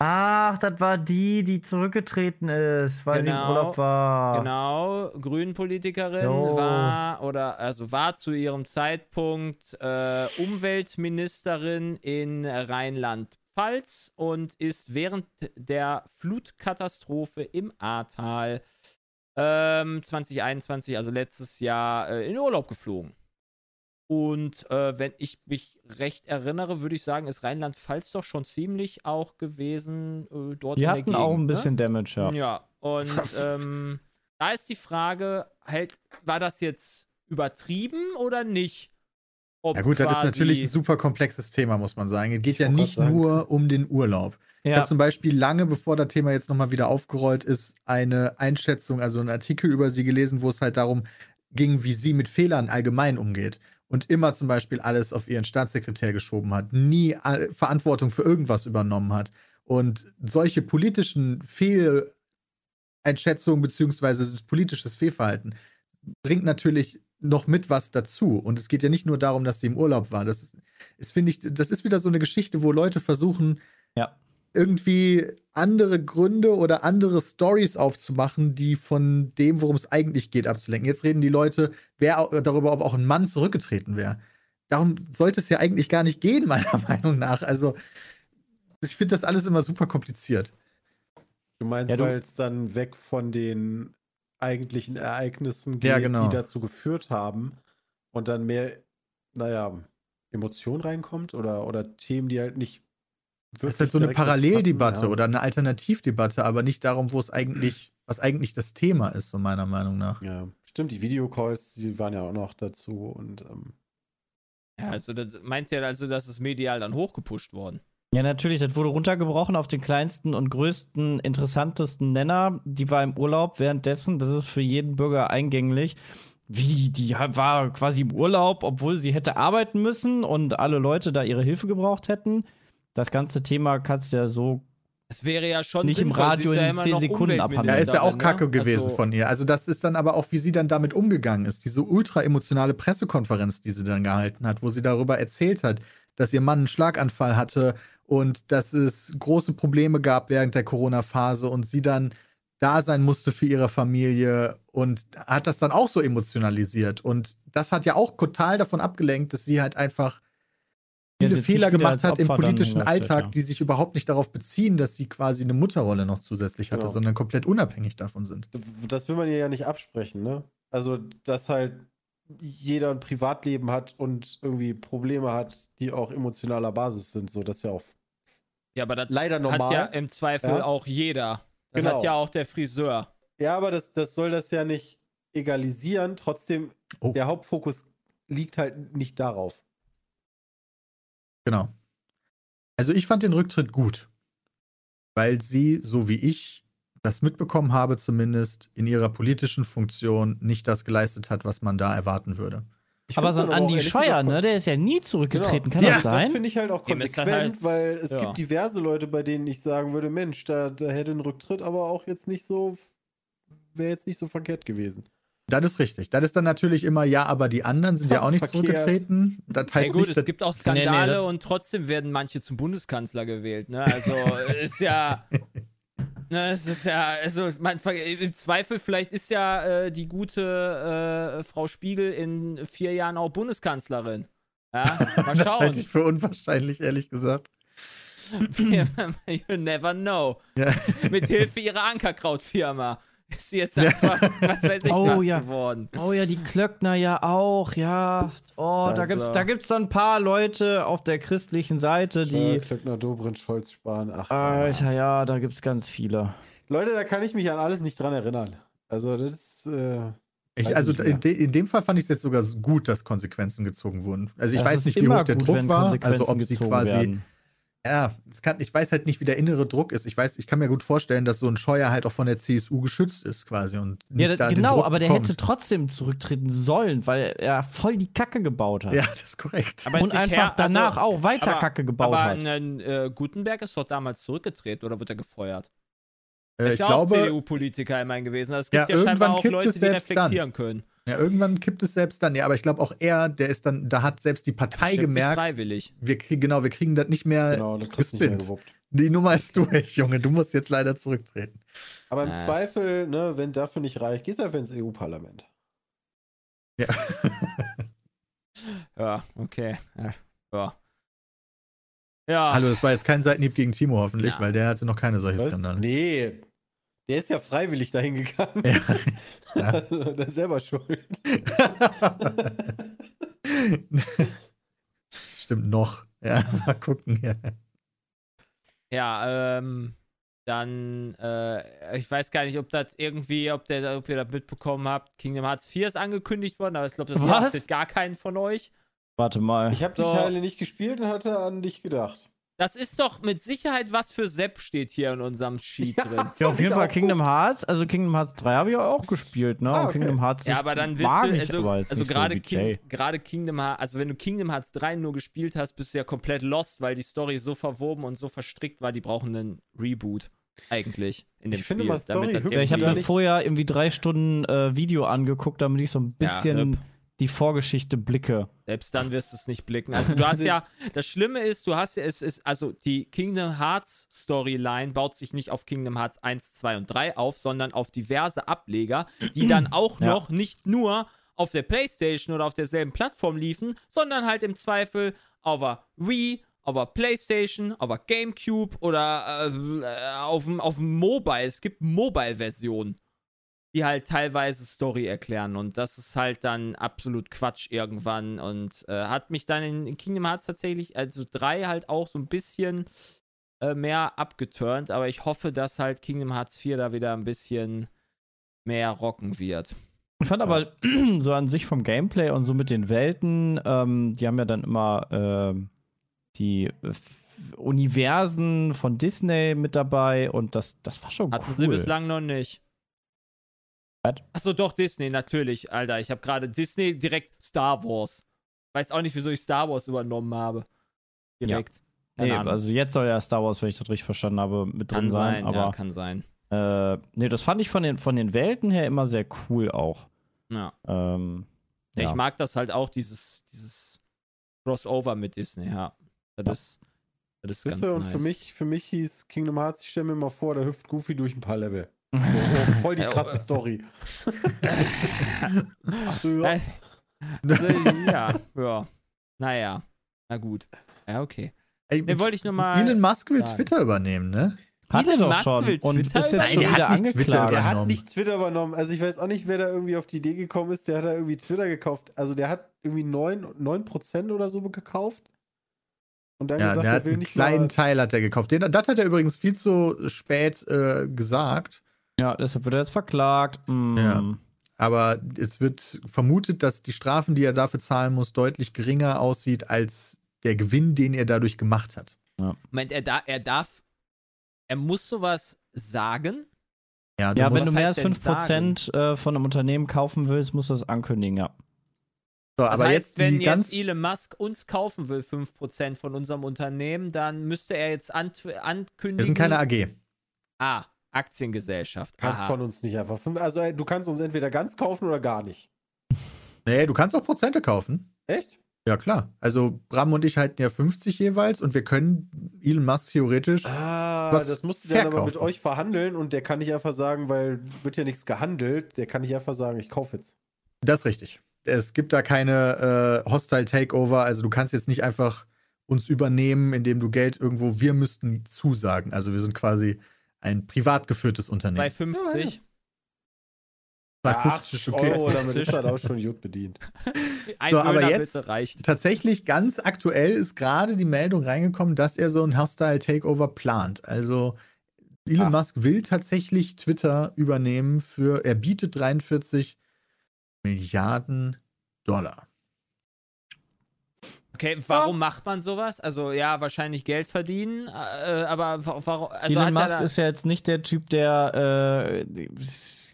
Ach, das war die, die zurückgetreten ist, weil genau, sie im genau, Urlaub war. Genau, Grünen-Politikerin war oder also war zu ihrem Zeitpunkt äh, Umweltministerin in Rheinland-Pfalz und ist während der Flutkatastrophe im Ahrtal ähm, 2021, also letztes Jahr, äh, in Urlaub geflogen. Und äh, wenn ich mich recht erinnere, würde ich sagen, ist Rheinland-Pfalz doch schon ziemlich auch gewesen äh, dort. Die hatten Gegend, auch ein ne? bisschen ne? Damage, ja. Ja, und ähm, da ist die Frage, halt, war das jetzt übertrieben oder nicht? Ob ja gut, das ist natürlich ein super komplexes Thema, muss man sagen. Es geht ja nicht nur um den Urlaub. Ja. Ich habe zum Beispiel lange, bevor das Thema jetzt nochmal wieder aufgerollt ist, eine Einschätzung, also einen Artikel über sie gelesen, wo es halt darum ging, wie sie mit Fehlern allgemein umgeht und immer zum Beispiel alles auf ihren Staatssekretär geschoben hat, nie Verantwortung für irgendwas übernommen hat und solche politischen Fehleinschätzungen beziehungsweise politisches Fehlverhalten bringt natürlich noch mit was dazu. Und es geht ja nicht nur darum, dass sie im Urlaub war. Das ist, finde ich, das ist wieder so eine Geschichte, wo Leute versuchen, Ja. Irgendwie andere Gründe oder andere Stories aufzumachen, die von dem, worum es eigentlich geht, abzulenken. Jetzt reden die Leute wer, darüber, ob auch ein Mann zurückgetreten wäre. Darum sollte es ja eigentlich gar nicht gehen, meiner Meinung nach. Also, ich finde das alles immer super kompliziert. Du meinst, Ja, du- weil es dann weg von den eigentlichen Ereignissen geht, Ja, genau. die dazu geführt haben und dann mehr, naja, Emotion reinkommt oder, oder Themen, die halt nicht Das ist halt so eine Paralleldebatte passen, ja. oder eine Alternativdebatte, aber nicht darum, wo es eigentlich, was eigentlich das Thema ist, so meiner Meinung nach. Ja, stimmt, die Videocalls, die waren ja auch noch dazu und ähm, Ja, also das meinst ja also, dass es medial dann hochgepusht worden. Ja, natürlich, das wurde runtergebrochen auf den kleinsten und größten, interessantesten Nenner. Die war im Urlaub währenddessen, das ist für jeden Bürger eingänglich. Wie, die war quasi im Urlaub, obwohl sie hätte arbeiten müssen und alle Leute da ihre Hilfe gebraucht hätten. Das ganze Thema kannst du ja so. Es wäre ja schon Nicht im sinnvoll, Radio sie ist ja in immer 10 noch Sekunden abhandeln. Ja, ist ja auch Umweltministerin, Kacke ne? gewesen Also, von ihr. Also, das ist dann aber auch, wie sie dann damit umgegangen ist. Diese ultra emotionale Pressekonferenz, die sie dann gehalten hat, wo sie darüber erzählt hat, dass ihr Mann einen Schlaganfall hatte und dass es große Probleme gab während der Corona-Phase und sie dann da sein musste für ihre Familie und hat das dann auch so emotionalisiert. Und das hat ja auch total davon abgelenkt, dass sie halt einfach viele Fehler gemacht hat im politischen Alltag, ja. die sich überhaupt nicht darauf beziehen, dass sie quasi eine Mutterrolle noch zusätzlich hatte, Genau. sondern komplett unabhängig davon sind. das will man ihr ja nicht absprechen, ne? Also, dass halt jeder ein Privatleben hat und irgendwie Probleme hat, die auch emotionaler Basis sind, so das ist ja auch Ja, aber das leider normal. hat ja im Zweifel Ja. auch jeder. Das Genau. hat ja auch der Friseur. Ja, aber das, das soll das ja nicht egalisieren. Trotzdem, Oh. der Hauptfokus liegt halt nicht darauf. Genau. Also ich fand den Rücktritt gut, weil sie, so wie ich das mitbekommen habe, zumindest in ihrer politischen Funktion nicht das geleistet hat, was man da erwarten würde. Ich aber so ein Andi Scheuer, ne, der ist ja nie zurückgetreten, Genau. kann Ja, das Das sein? finde ich halt auch das konsequent, halt- weil es ja. gibt diverse Leute, bei denen ich sagen würde, Mensch, da, da hätte ein Rücktritt aber auch jetzt nicht so, wäre jetzt nicht so verkehrt gewesen. Das ist richtig. Das ist dann natürlich immer, ja, aber die anderen sind ja auch nicht Verkehrt. zurückgetreten. Das Ja heißt gut, nicht, es gibt auch Nee, Skandale nee, das- und trotzdem werden manche zum Bundeskanzler gewählt. Ne? Also ist ja. Ne, es ist ja, also man, im Zweifel, vielleicht ist ja äh, die gute äh, Frau Spiegel in vier Jahren auch Bundeskanzlerin. Ja, mal das schauen. halte ich für unwahrscheinlich, ehrlich gesagt. you never know. Ja. Mit Hilfe ihrer Ankerkrautfirma ist sie jetzt einfach, was weiß ich, Oh, was ja. geworden. Oh ja, die Klöckner ja auch, ja. Oh, da Also- gibt's, da gibt's dann ein paar Leute auf der christlichen Seite, Die. Klöckner, Dobrindt, Scholz, Spahn, ach. Alter, ja, da gibt's ganz viele. Leute, da kann ich mich an alles nicht dran erinnern. Also das ist, äh, Ich, also in, de, in dem Fall fand ich es jetzt sogar gut, dass Konsequenzen gezogen wurden. Also ich Das weiß nicht, wie hoch der gut, Druck war. Also ob sie quasi werden. Ja, es kann, ich weiß halt nicht, wie der innere Druck ist. Ich weiß, ich kann mir gut vorstellen, dass so ein Scheuer halt auch von der CSU geschützt ist, quasi. Und nicht Ja, da genau, aber der bekommt. hätte trotzdem zurücktreten sollen, weil er voll die Kacke gebaut hat. Ja, das ist korrekt. Aber ist Und nicht einfach her- also- danach auch weiter aber- Kacke gebaut Aber hat. ein, äh, Gutenberg ist doch damals zurückgetreten oder wird er gefeuert? Äh, ist ich ja glaube, auch CDU-Politiker immerhin gewesen. Also Es Ja, gibt ja, scheinbar irgendwann auch Leute, die selbst dann. reflektieren können. Ja, irgendwann kippt es selbst dann. Ja, aber ich glaube auch er, der ist dann, da hat selbst die Partei gemerkt, Freiwillig. wir kriegen, genau, wir kriegen das nicht mehr genau, das kriegst du nicht mehr gespinnt. gewuppt. Die Nummer ist durch, Junge. Du musst jetzt leider zurücktreten. Aber im Das- Zweifel, ne, wenn dafür nicht reicht, gehst du einfach ins EU-Parlament. Ja. Ja, okay. Ja. Ja. ja. Hallo, das war jetzt kein Seitenhieb gegen Timo hoffentlich, Ja. weil der hatte noch keine solche Was? Skandale. Nee. Der ist ja freiwillig dahin gegangen. Ja. Ja. Also, der ist selber schuld. Stimmt noch. Ja, mal gucken. Ja. Ja, ähm, dann, äh, ich weiß gar nicht, ob das irgendwie, ob, der, ob ihr das mitbekommen habt. Kingdom Hearts 4 ist angekündigt worden, aber ich glaube, das lastet gar keinen von euch. Warte mal. Ich habe die So. Teile nicht gespielt und hatte an dich gedacht. Das ist doch mit Sicherheit was für Sepp steht hier in unserem Sheet Ja. drin. ja, auf jeden Fall Kingdom gut. Hearts. Also Kingdom Hearts 3 habe ich auch gespielt, ne? Ah, Und okay. Kingdom Hearts Ja, aber dann wisst mag du, ich, also, aber ist also so gerade wie King, gerade Kingdom Hearts, also wenn du Kingdom Hearts 3 nur gespielt hast, bist du ja komplett lost, weil die Story so verwoben und so verstrickt war, die brauchen einen Reboot eigentlich in dem Ich finde Spiel. mal Story damit. Ja, ich habe mir vorher irgendwie drei Stunden äh, Video angeguckt, damit ich so ein Ja, bisschen RIP. Die Vorgeschichte blicke. Selbst dann wirst du es nicht blicken. Also du hast ja, das Schlimme ist, du hast ja, es ist, also die Kingdom Hearts Storyline baut sich nicht auf Kingdom Hearts 1, 2 und 3 auf, sondern auf diverse Ableger, die dann auch Ja. noch nicht nur auf der Playstation oder auf derselben Plattform liefen, sondern halt im Zweifel auf der Wii, auf der Playstation, auf der Gamecube oder äh, auf dem auf dem Mobile. Es gibt Mobile-Versionen die halt teilweise Story erklären und das ist halt dann absolut Quatsch irgendwann und äh, hat mich dann in, in Kingdom Hearts tatsächlich, also 3 halt auch so ein bisschen äh, mehr abgeturnt, aber ich hoffe, dass halt Kingdom Hearts 4 da wieder ein bisschen mehr rocken wird. Ich fand aber so an sich vom Gameplay und so mit den Welten, ähm, die haben ja dann immer ähm, die äh, F- Universen von Disney mit dabei und das, das war schon Hatten cool. sie bislang noch nicht. Was? Achso, doch, Disney, natürlich, Alter. Ich habe gerade Disney direkt Star Wars. Weiß auch nicht, wieso ich Star Wars übernommen habe. Direkt. Keine Nee, also jetzt soll ja Star Wars, wenn ich das richtig verstanden habe, mit drin kann sein. sein, aber ja, kann sein. äh, nee, das fand ich von den, von den Welten her immer sehr cool auch. Ja. Ähm, Ja. Ja. Ich mag das halt auch, dieses, dieses Crossover mit Disney, ja. Das ist, das ist ganz Wisst ihr, und nice. für mich, für mich hieß Kingdom Hearts, ich stelle mir mal vor, da hüpft Goofy durch ein paar Level. So, oh, voll die Ja, krasse Story. Äh, also, ja, ja. Naja. Na gut. Ja, okay. Ey, Ne, wollte ich nur mal. Elon Musk will sagen. Twitter übernehmen, ne? Hat er doch Musk schon will und Twitter ist jetzt schon Nein, der wieder hat nicht Twitter angeklagt. Der hat übernommen. nicht Twitter übernommen. Also ich weiß auch nicht, wer da irgendwie auf die Idee gekommen ist. Der hat da irgendwie Twitter gekauft. Also der hat irgendwie 9%, 9 oder so gekauft. Und dann Ja, gesagt, der er hat will einen nicht kleinen Teil hat er gekauft. Den, das hat er übrigens viel zu spät äh, gesagt. Ja, deshalb wird er jetzt verklagt. Mm. Ja. Aber es wird vermutet, dass die Strafen, die er dafür zahlen muss, deutlich geringer aussieht als der Gewinn, den er dadurch gemacht hat. Moment, er, da, er darf. Er muss sowas sagen. Ja, du Ja, musst, wenn du mehr als denn 5% äh, von einem Unternehmen kaufen willst, musst du das ankündigen, ja. so, Das aber heißt, jetzt wenn jetzt ganz. Elon Musk uns kaufen will, 5% von unserem Unternehmen, dann müsste er jetzt an, ankündigen. Wir sind keine AG. Ah, Aktiengesellschaft. kannst Aha. von uns nicht einfach. fünf- Also du kannst uns entweder ganz kaufen oder gar nicht. Nee, du kannst auch Prozente kaufen. Echt? Ja, klar. Also Bram und ich halten ja 50 jeweils und wir können Elon Musk theoretisch. Ah, Was das musst du dann aber mit euch verhandeln und der kann nicht einfach sagen, weil wird ja nichts gehandelt, der kann nicht einfach sagen, ich kaufe jetzt. Das ist richtig. Es gibt da keine äh, Hostile Takeover. Also du kannst jetzt nicht einfach uns übernehmen, indem du Geld irgendwo. Wir müssten zusagen. Also wir sind quasi ein privat geführtes Bei Unternehmen. 50. Bei Ja, 50 ist okay. Euro, damit ist halt auch schon gut bedient. Ein So, aber jetzt- bitte reicht. Tatsächlich ganz aktuell ist gerade die Meldung reingekommen, dass er so ein Hostile Takeover plant. Also Elon Ah. Musk will tatsächlich Twitter übernehmen für, er bietet 43 Milliarden Dollar. Okay, warum macht man sowas? Also ja, wahrscheinlich Geld verdienen, äh, aber wa- warum? Also Elon hat Musk da, ist ja jetzt nicht der Typ, der äh,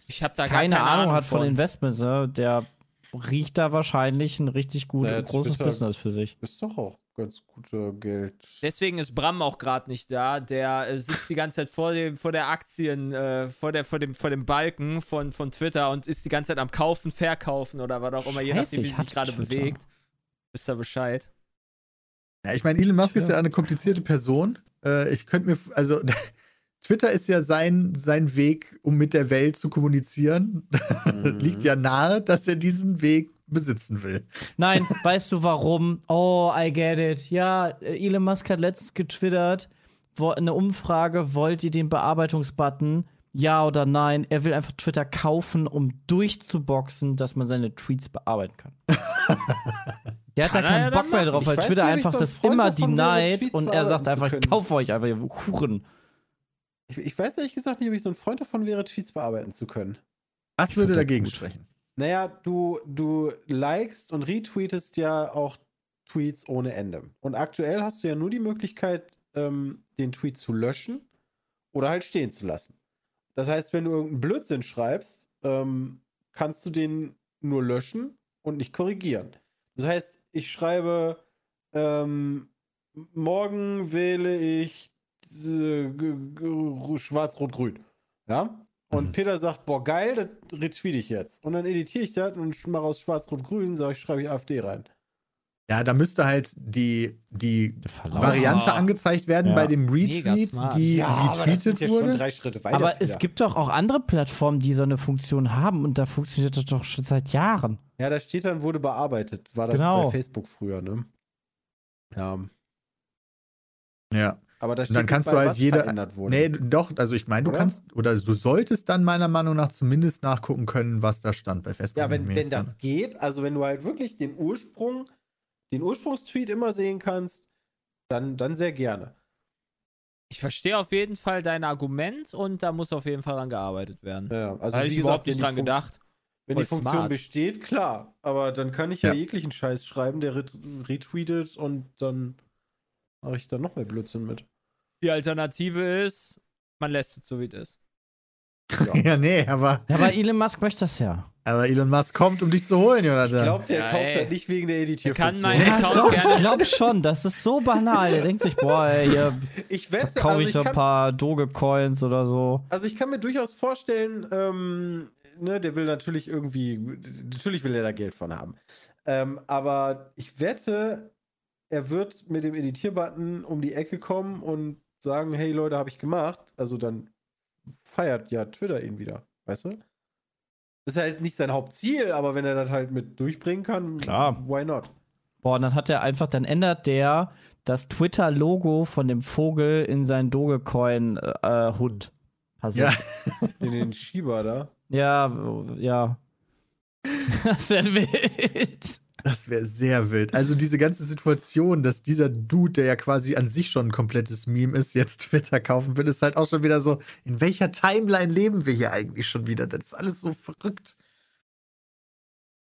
ich habe da keine, keine, Ahnung hat von von. Investments. Ne? Der riecht da wahrscheinlich ein richtig gut Ja, großes Business für sich. Ist doch auch ganz guter Geld. Deswegen ist Bram auch gerade nicht da. Der äh, sitzt die ganze Zeit vor dem, vor der Aktien, äh, vor der, vor dem, vor dem Balken von, von Twitter und ist die ganze Zeit am Kaufen, Verkaufen oder was auch immer, je Scheiße, nachdem, wie sich gerade Twitter. bewegt. Wisst ihr Bescheid? Ja, ich meine, Elon Musk ist Ja. ja eine komplizierte Person. Äh, ich könnte mir, also Twitter ist ja sein, sein Weg, um mit der Welt zu kommunizieren. Mhm. Liegt ja nahe, dass er diesen Weg besitzen will. Nein, weißt du warum? Oh, I get it. Ja, Elon Musk hat letztens getwittert, wo, eine Umfrage, wollt ihr den Bearbeitungsbutton? Ja oder nein? Er will einfach Twitter kaufen, um durchzuboxen, dass man seine Tweets bearbeiten kann. Der hat Kann da keinen Bock mehr drauf, Ich weil weiß Twitter nicht, einfach so ein das immer denied und er sagt einfach, ich kaufe euch einfach, ihr Huren. Ich, ich weiß ehrlich gesagt nicht, ob ich so ein Freund davon wäre, Tweets bearbeiten zu können. Was Ich würde dagegen gut. sprechen? Naja, du, du likest und retweetest ja auch Tweets ohne Ende. Und aktuell hast du ja nur die Möglichkeit, ähm, den Tweet zu löschen oder halt stehen zu lassen. Das heißt, wenn du irgendeinen Blödsinn schreibst, ähm, kannst du den nur löschen und nicht korrigieren. Das heißt, ich schreibe, ähm, morgen wähle ich äh, schwarz-rot-grün. Ja? Und Mhm. Peter sagt, boah, geil, das retweete ich jetzt. Und dann editiere ich das und mache aus Schwarz-Rot-Grün, sage ich, schreibe ich AfD rein. Ja, da müsste halt die, die Verlauf. Variante Oh. angezeigt werden Ja. bei dem Retweet, die retweetet wurde. drei Schritte weiter. Aber es gibt doch auch andere Plattformen, die so eine Funktion haben und da funktioniert das doch schon seit Jahren. Ja, da steht dann, wurde bearbeitet. War das Genau. bei Facebook früher, ne? Ja. Ja. Aber da Und steht dann kannst bei, du halt jede. verändert wurde. Nee, doch, also ich meine, du Oder? kannst, oder du solltest dann meiner Meinung nach zumindest nachgucken können, was da stand bei Facebook. Ja, wenn, wenn das geht, also wenn du halt wirklich den Ursprung, den Ursprungstweet immer sehen kannst, dann, dann sehr gerne. Ich verstehe auf jeden Fall dein Argument und da muss auf jeden Fall dran gearbeitet werden. Ja, also habe ich überhaupt nicht dran Fun- gedacht. Wenn die Funktion smart. besteht, klar. Aber dann kann ich ja, Ja. jeglichen Scheiß schreiben, der ret retweetet und dann mache ich da noch mehr Blödsinn mit. Die Alternative ist, man lässt es so, wie es ist. Ja, nee, aber, Ja, aber Elon Musk möchte das ja. Aber Elon Musk kommt, um dich zu holen, Jonathan. Ich glaube, der Ja, kauft ey. das nicht wegen der Editierfunktion. kann mein Ja, Account doch, ich glaube schon. Das ist so banal. Der denkt sich, boah, ey, hier Ich wette, verkaufe also ich ich, so ein kann, paar Dogecoins oder so. also ich kann mir durchaus vorstellen, ähm, ne, der will natürlich irgendwie, natürlich will er da Geld von haben. Ähm, aber ich wette, er wird mit dem Editierbutton um die Ecke kommen und sagen, hey Leute, habe ich gemacht. Also dann feiert ja Twitter ihn wieder, weißt du? Das ist halt nicht sein Hauptziel, aber wenn er das halt mit durchbringen kann, Klar. why not? Boah, und dann hat er einfach, dann ändert der das Twitter-Logo von dem Vogel in seinen Dogecoin-Hund. Ja. In den Schieber da. Ja, ja. Das wäre wild. Das wäre sehr wild. Also diese ganze Situation, dass dieser Dude, der ja quasi an sich schon ein komplettes Meme ist, jetzt Twitter kaufen will, ist halt auch schon wieder so, in welcher Timeline leben wir hier eigentlich schon wieder? Das ist alles so verrückt.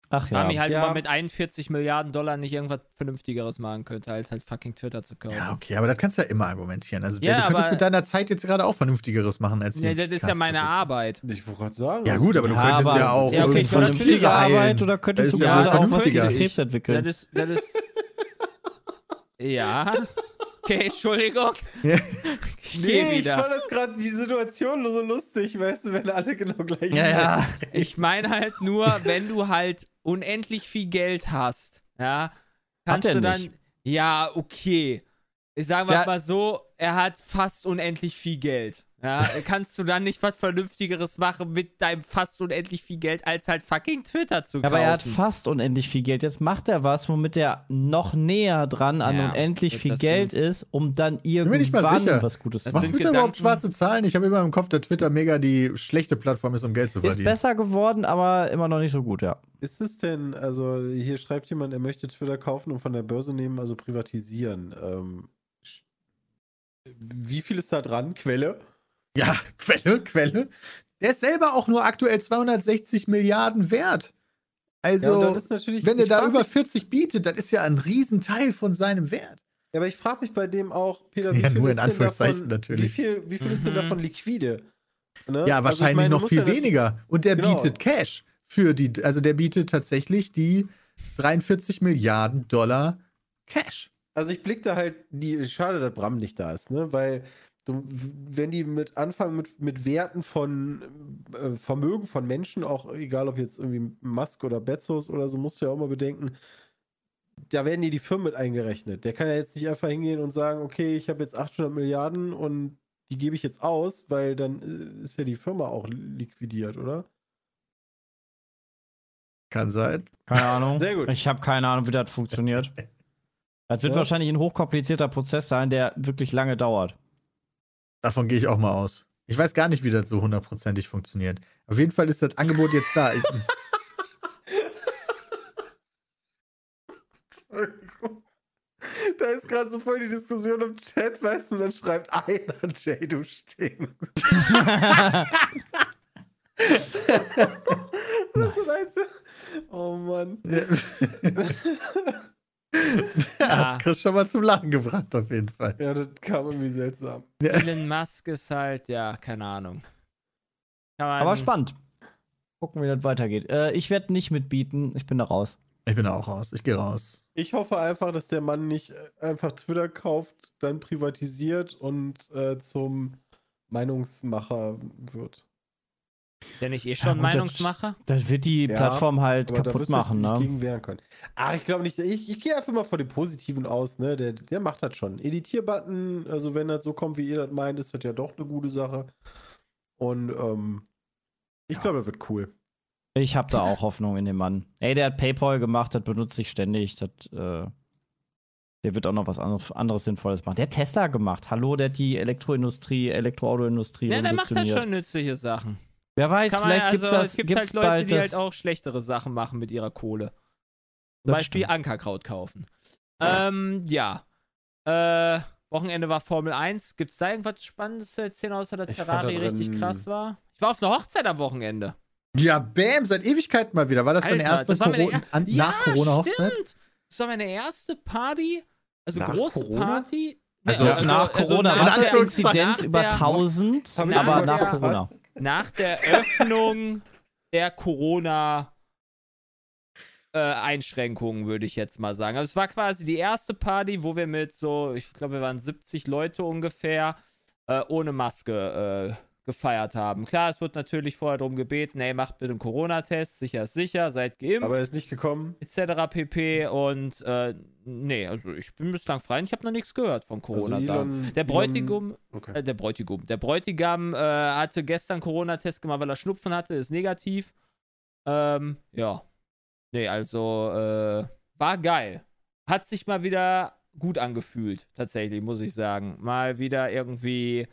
Ach ja. Rami halt Ja. immer mit 41 Milliarden Dollar nicht irgendwas Vernünftigeres machen könnte, als halt fucking Twitter zu kaufen. Ja, okay, aber das kannst du ja immer argumentieren. Also Jay, Ja, du könntest aber- mit deiner Zeit jetzt gerade auch Vernünftigeres machen als Ja, das ist ja meine. Arbeit. Ich wollte gerade sagen. Ja gut, aber du Ja, könntest aber- ja auch Ja, okay, ich vernünftige Arbeit oder könntest Das du ja gerade auch was gegen Krebs Das entwickeln. ist, das ist. ja. Okay, Entschuldigung. Ja. Ich Nee, ich wieder. fand das gerade die Situation nur so lustig, weißt du, wenn alle genau gleich Ja, ja. Ich meine halt nur, wenn du halt unendlich viel Geld hast, ja, kannst er du dann. nicht. Ja, okay. Ich sage Ja. mal so, er hat fast unendlich viel Geld. Ja, kannst du dann nicht was Vernünftigeres machen mit deinem fast unendlich viel Geld, als halt fucking Twitter zu kaufen? Aber er hat fast unendlich viel Geld. Jetzt macht er was, womit er noch näher dran an Ja, unendlich viel Geld ist, um dann mir nicht mal irgendwann sicher. was Gutes zu Macht machen. sind Twitter überhaupt Gedanken- schwarze Zahlen? Ich habe immer im Kopf, dass Twitter mega die schlechte Plattform ist, um Geld zu Ist verdienen. besser geworden, aber immer noch nicht so gut, ja. Ist es denn, also hier schreibt jemand, er möchte Twitter kaufen und von der Börse nehmen, also privatisieren. Ähm, wie viel ist da dran? Quelle? Ja, Quelle, Quelle. Der ist selber auch nur aktuell 260 Milliarden wert. Also, ja, und dann ist natürlich, wenn er da über mich, 40 bietet, das ist ja ein Riesenteil von seinem Wert. Ja, aber ich frage mich bei dem auch, Peter, wie Ja, viel nur ist in Anführungszeichen davon, natürlich. Wie viel, wie viel ist denn Mhm. davon liquide? Ne? Ja, Also ich wahrscheinlich meine, noch viel weniger. Und der Genau. bietet Cash für die, also der bietet tatsächlich die 43 Milliarden Dollar Cash. Also ich blick da halt, die, schade, dass Bram nicht da ist, ne? Weil du, wenn die mit anfangen mit, mit Werten von äh, Vermögen von Menschen, auch egal ob jetzt irgendwie Musk oder Bezos oder so, musst du ja auch mal bedenken, da werden die die Firmen mit eingerechnet. Der kann ja jetzt nicht einfach hingehen und sagen, okay, ich habe jetzt 800 Milliarden und die gebe ich jetzt aus, weil dann äh, ist ja die Firma auch liquidiert, oder? Kann sein. Keine Ahnung. Sehr gut. Ich habe keine Ahnung, wie das funktioniert. Das wird Ja. wahrscheinlich ein hochkomplizierter Prozess sein, der wirklich lange dauert. Davon gehe ich auch mal aus. Ich weiß gar nicht, wie das so hundertprozentig funktioniert. Auf jeden Fall ist das Angebot jetzt da. Ich, Entschuldigung. Da ist gerade so voll die Diskussion im Chat, weißt du, und dann schreibt einer, Jay, du stinkst. Das ist eins. Oh Mann. ja, das kriegst schon mal zum Lachen gebracht, auf jeden Fall. Ja, das kam irgendwie seltsam. Elon Musk ist halt, ja, keine Ahnung. Aber spannend. Gucken, wie das weitergeht. Äh, ich werde nicht mitbieten. Ich bin da raus. Ich bin da auch raus. Ich gehe raus. Ich hoffe einfach, dass der Mann nicht äh, einfach Twitter kauft, dann privatisiert und äh, zum Meinungsmacher wird. Der nicht eh schon gut, das- Meinungsmacher? Das wird die Ja, Plattform halt kaputt machen, ne? gegen wehren können. Ach, ich glaube nicht. Ich, ich gehe einfach mal von dem Positiven aus, ne? Der, der macht das schon. Editierbutton, also wenn das so kommt, wie ihr das meint, ist das ja doch eine gute Sache. Und ähm, ich glaube, das wird cool. Ich habe da auch Hoffnung in den Mann. Ey, der hat PayPal gemacht, das benutze ich ständig. Das, äh, der wird auch noch was anderes, anderes Sinnvolles machen. Der hat Tesla gemacht. Hallo, der hat die Elektroindustrie, Elektroautoindustrie Ja, der macht halt schon nützliche Sachen. Wer weiß, Kann man vielleicht ja- gibt's also, das, es gibt gibt's halt Leute, bald die halt auch schlechtere Sachen machen mit ihrer Kohle. Zum Beispiel stimmt. Ankerkraut kaufen. Ähm, ja. Äh, Wochenende war Formel 1. Gibt es da irgendwas Spannendes zu erzählen, außer dass Ich Ferrari da richtig krass war? Ich war auf einer Hochzeit am Wochenende. Ja, bam, seit Ewigkeiten mal wieder. War das deine Alter, erste das Corona er- an, Ja, nach Corona-Hochzeit? Stimmt. Das war meine erste Party. Also Nach große Corona? Party. Also Nee, nach Corona nach war der- Inzidenz nach über der- 1000, Hab ich nach aber nach Corona. Nach der Öffnung der Corona Einschränkungen, würde ich jetzt mal sagen. Also es war quasi die erste Party, wo wir mit so, ich glaube, wir waren 70 Leute ungefähr, äh, ohne Maske äh, gefeiert haben. Klar, es wird natürlich vorher darum gebeten, ey, macht bitte einen Corona-Test, sicher ist sicher, seid geimpft Aber er ist nicht gekommen. etc. pp. Und äh, nee, also ich bin bislang frei und ich habe noch nichts gehört vom corona Also Der Bräutigam, Okay. äh, der Bräutigam, der Bräutigam äh, hatte gestern Corona-Test gemacht, weil er Schnupfen hatte, ist negativ. Ähm, ja. Nee, also äh, war geil. Hat sich mal wieder gut angefühlt, tatsächlich, muss ich sagen. Mal wieder irgendwie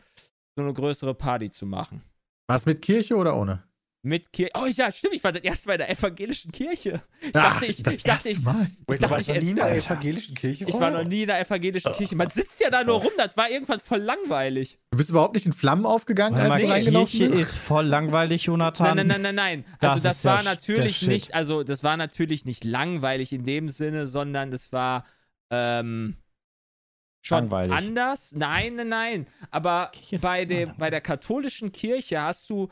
so eine größere Party zu machen. War es mit Kirche oder ohne? Mit Kirche. Oh ja, stimmt, ich war das erste Mal in der evangelischen Kirche. Ich Ach, dachte, ich, das ich dachte, erste ich, Mal. ich dachte, ich, noch nie in der evangelischen Kirche ich war noch nie in der evangelischen Kirche. Man sitzt ja da nur rum, das war irgendwann voll langweilig. Du bist überhaupt nicht in Flammen aufgegangen, Warte als mal, du reingelaufen Kirche ist voll langweilig, Jonathan. Nein, nein, nein, nein, nein. Das Also das ja war natürlich nicht, also das war natürlich nicht langweilig in dem Sinne, sondern das war ähm, schon Langweilig. anders. Nein, nein, nein. Aber bei, dem, bei der katholischen Kirche hast du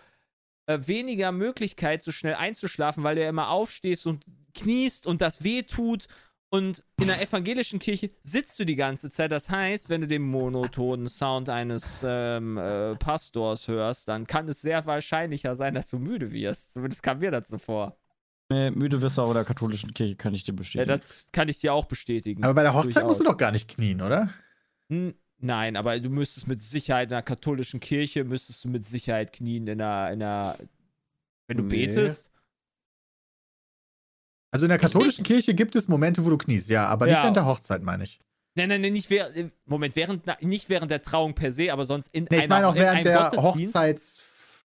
äh, weniger Möglichkeit, so schnell einzuschlafen, weil du ja immer aufstehst und kniest und das weh tut. Und in der evangelischen Kirche sitzt du die ganze Zeit. Das heißt, wenn du den monotonen Sound eines ähm, äh, Pastors hörst, dann kann es sehr wahrscheinlicher sein, dass du müde wirst. Zumindest kam mir das so vor. Nee, müde wirst du auch in der katholischen Kirche, kann ich dir Ja, bestätigen. das kann ich dir auch bestätigen. Aber bei der Hochzeit musst du Durchaus. doch gar nicht knien, oder? N- Nein, aber du müsstest mit Sicherheit in der katholischen Kirche, müsstest du mit Sicherheit knien in der, in der wenn du Nee. betest. Also in der Ich nicht. katholischen Kirche gibt es Momente, wo du kniest, ja, aber nicht Ja. während der Hochzeit, meine ich. Nein, nein, nein, nicht während, Moment, während, nicht während der Trauung per se, aber sonst in Nee, ich einer, meine auch in während der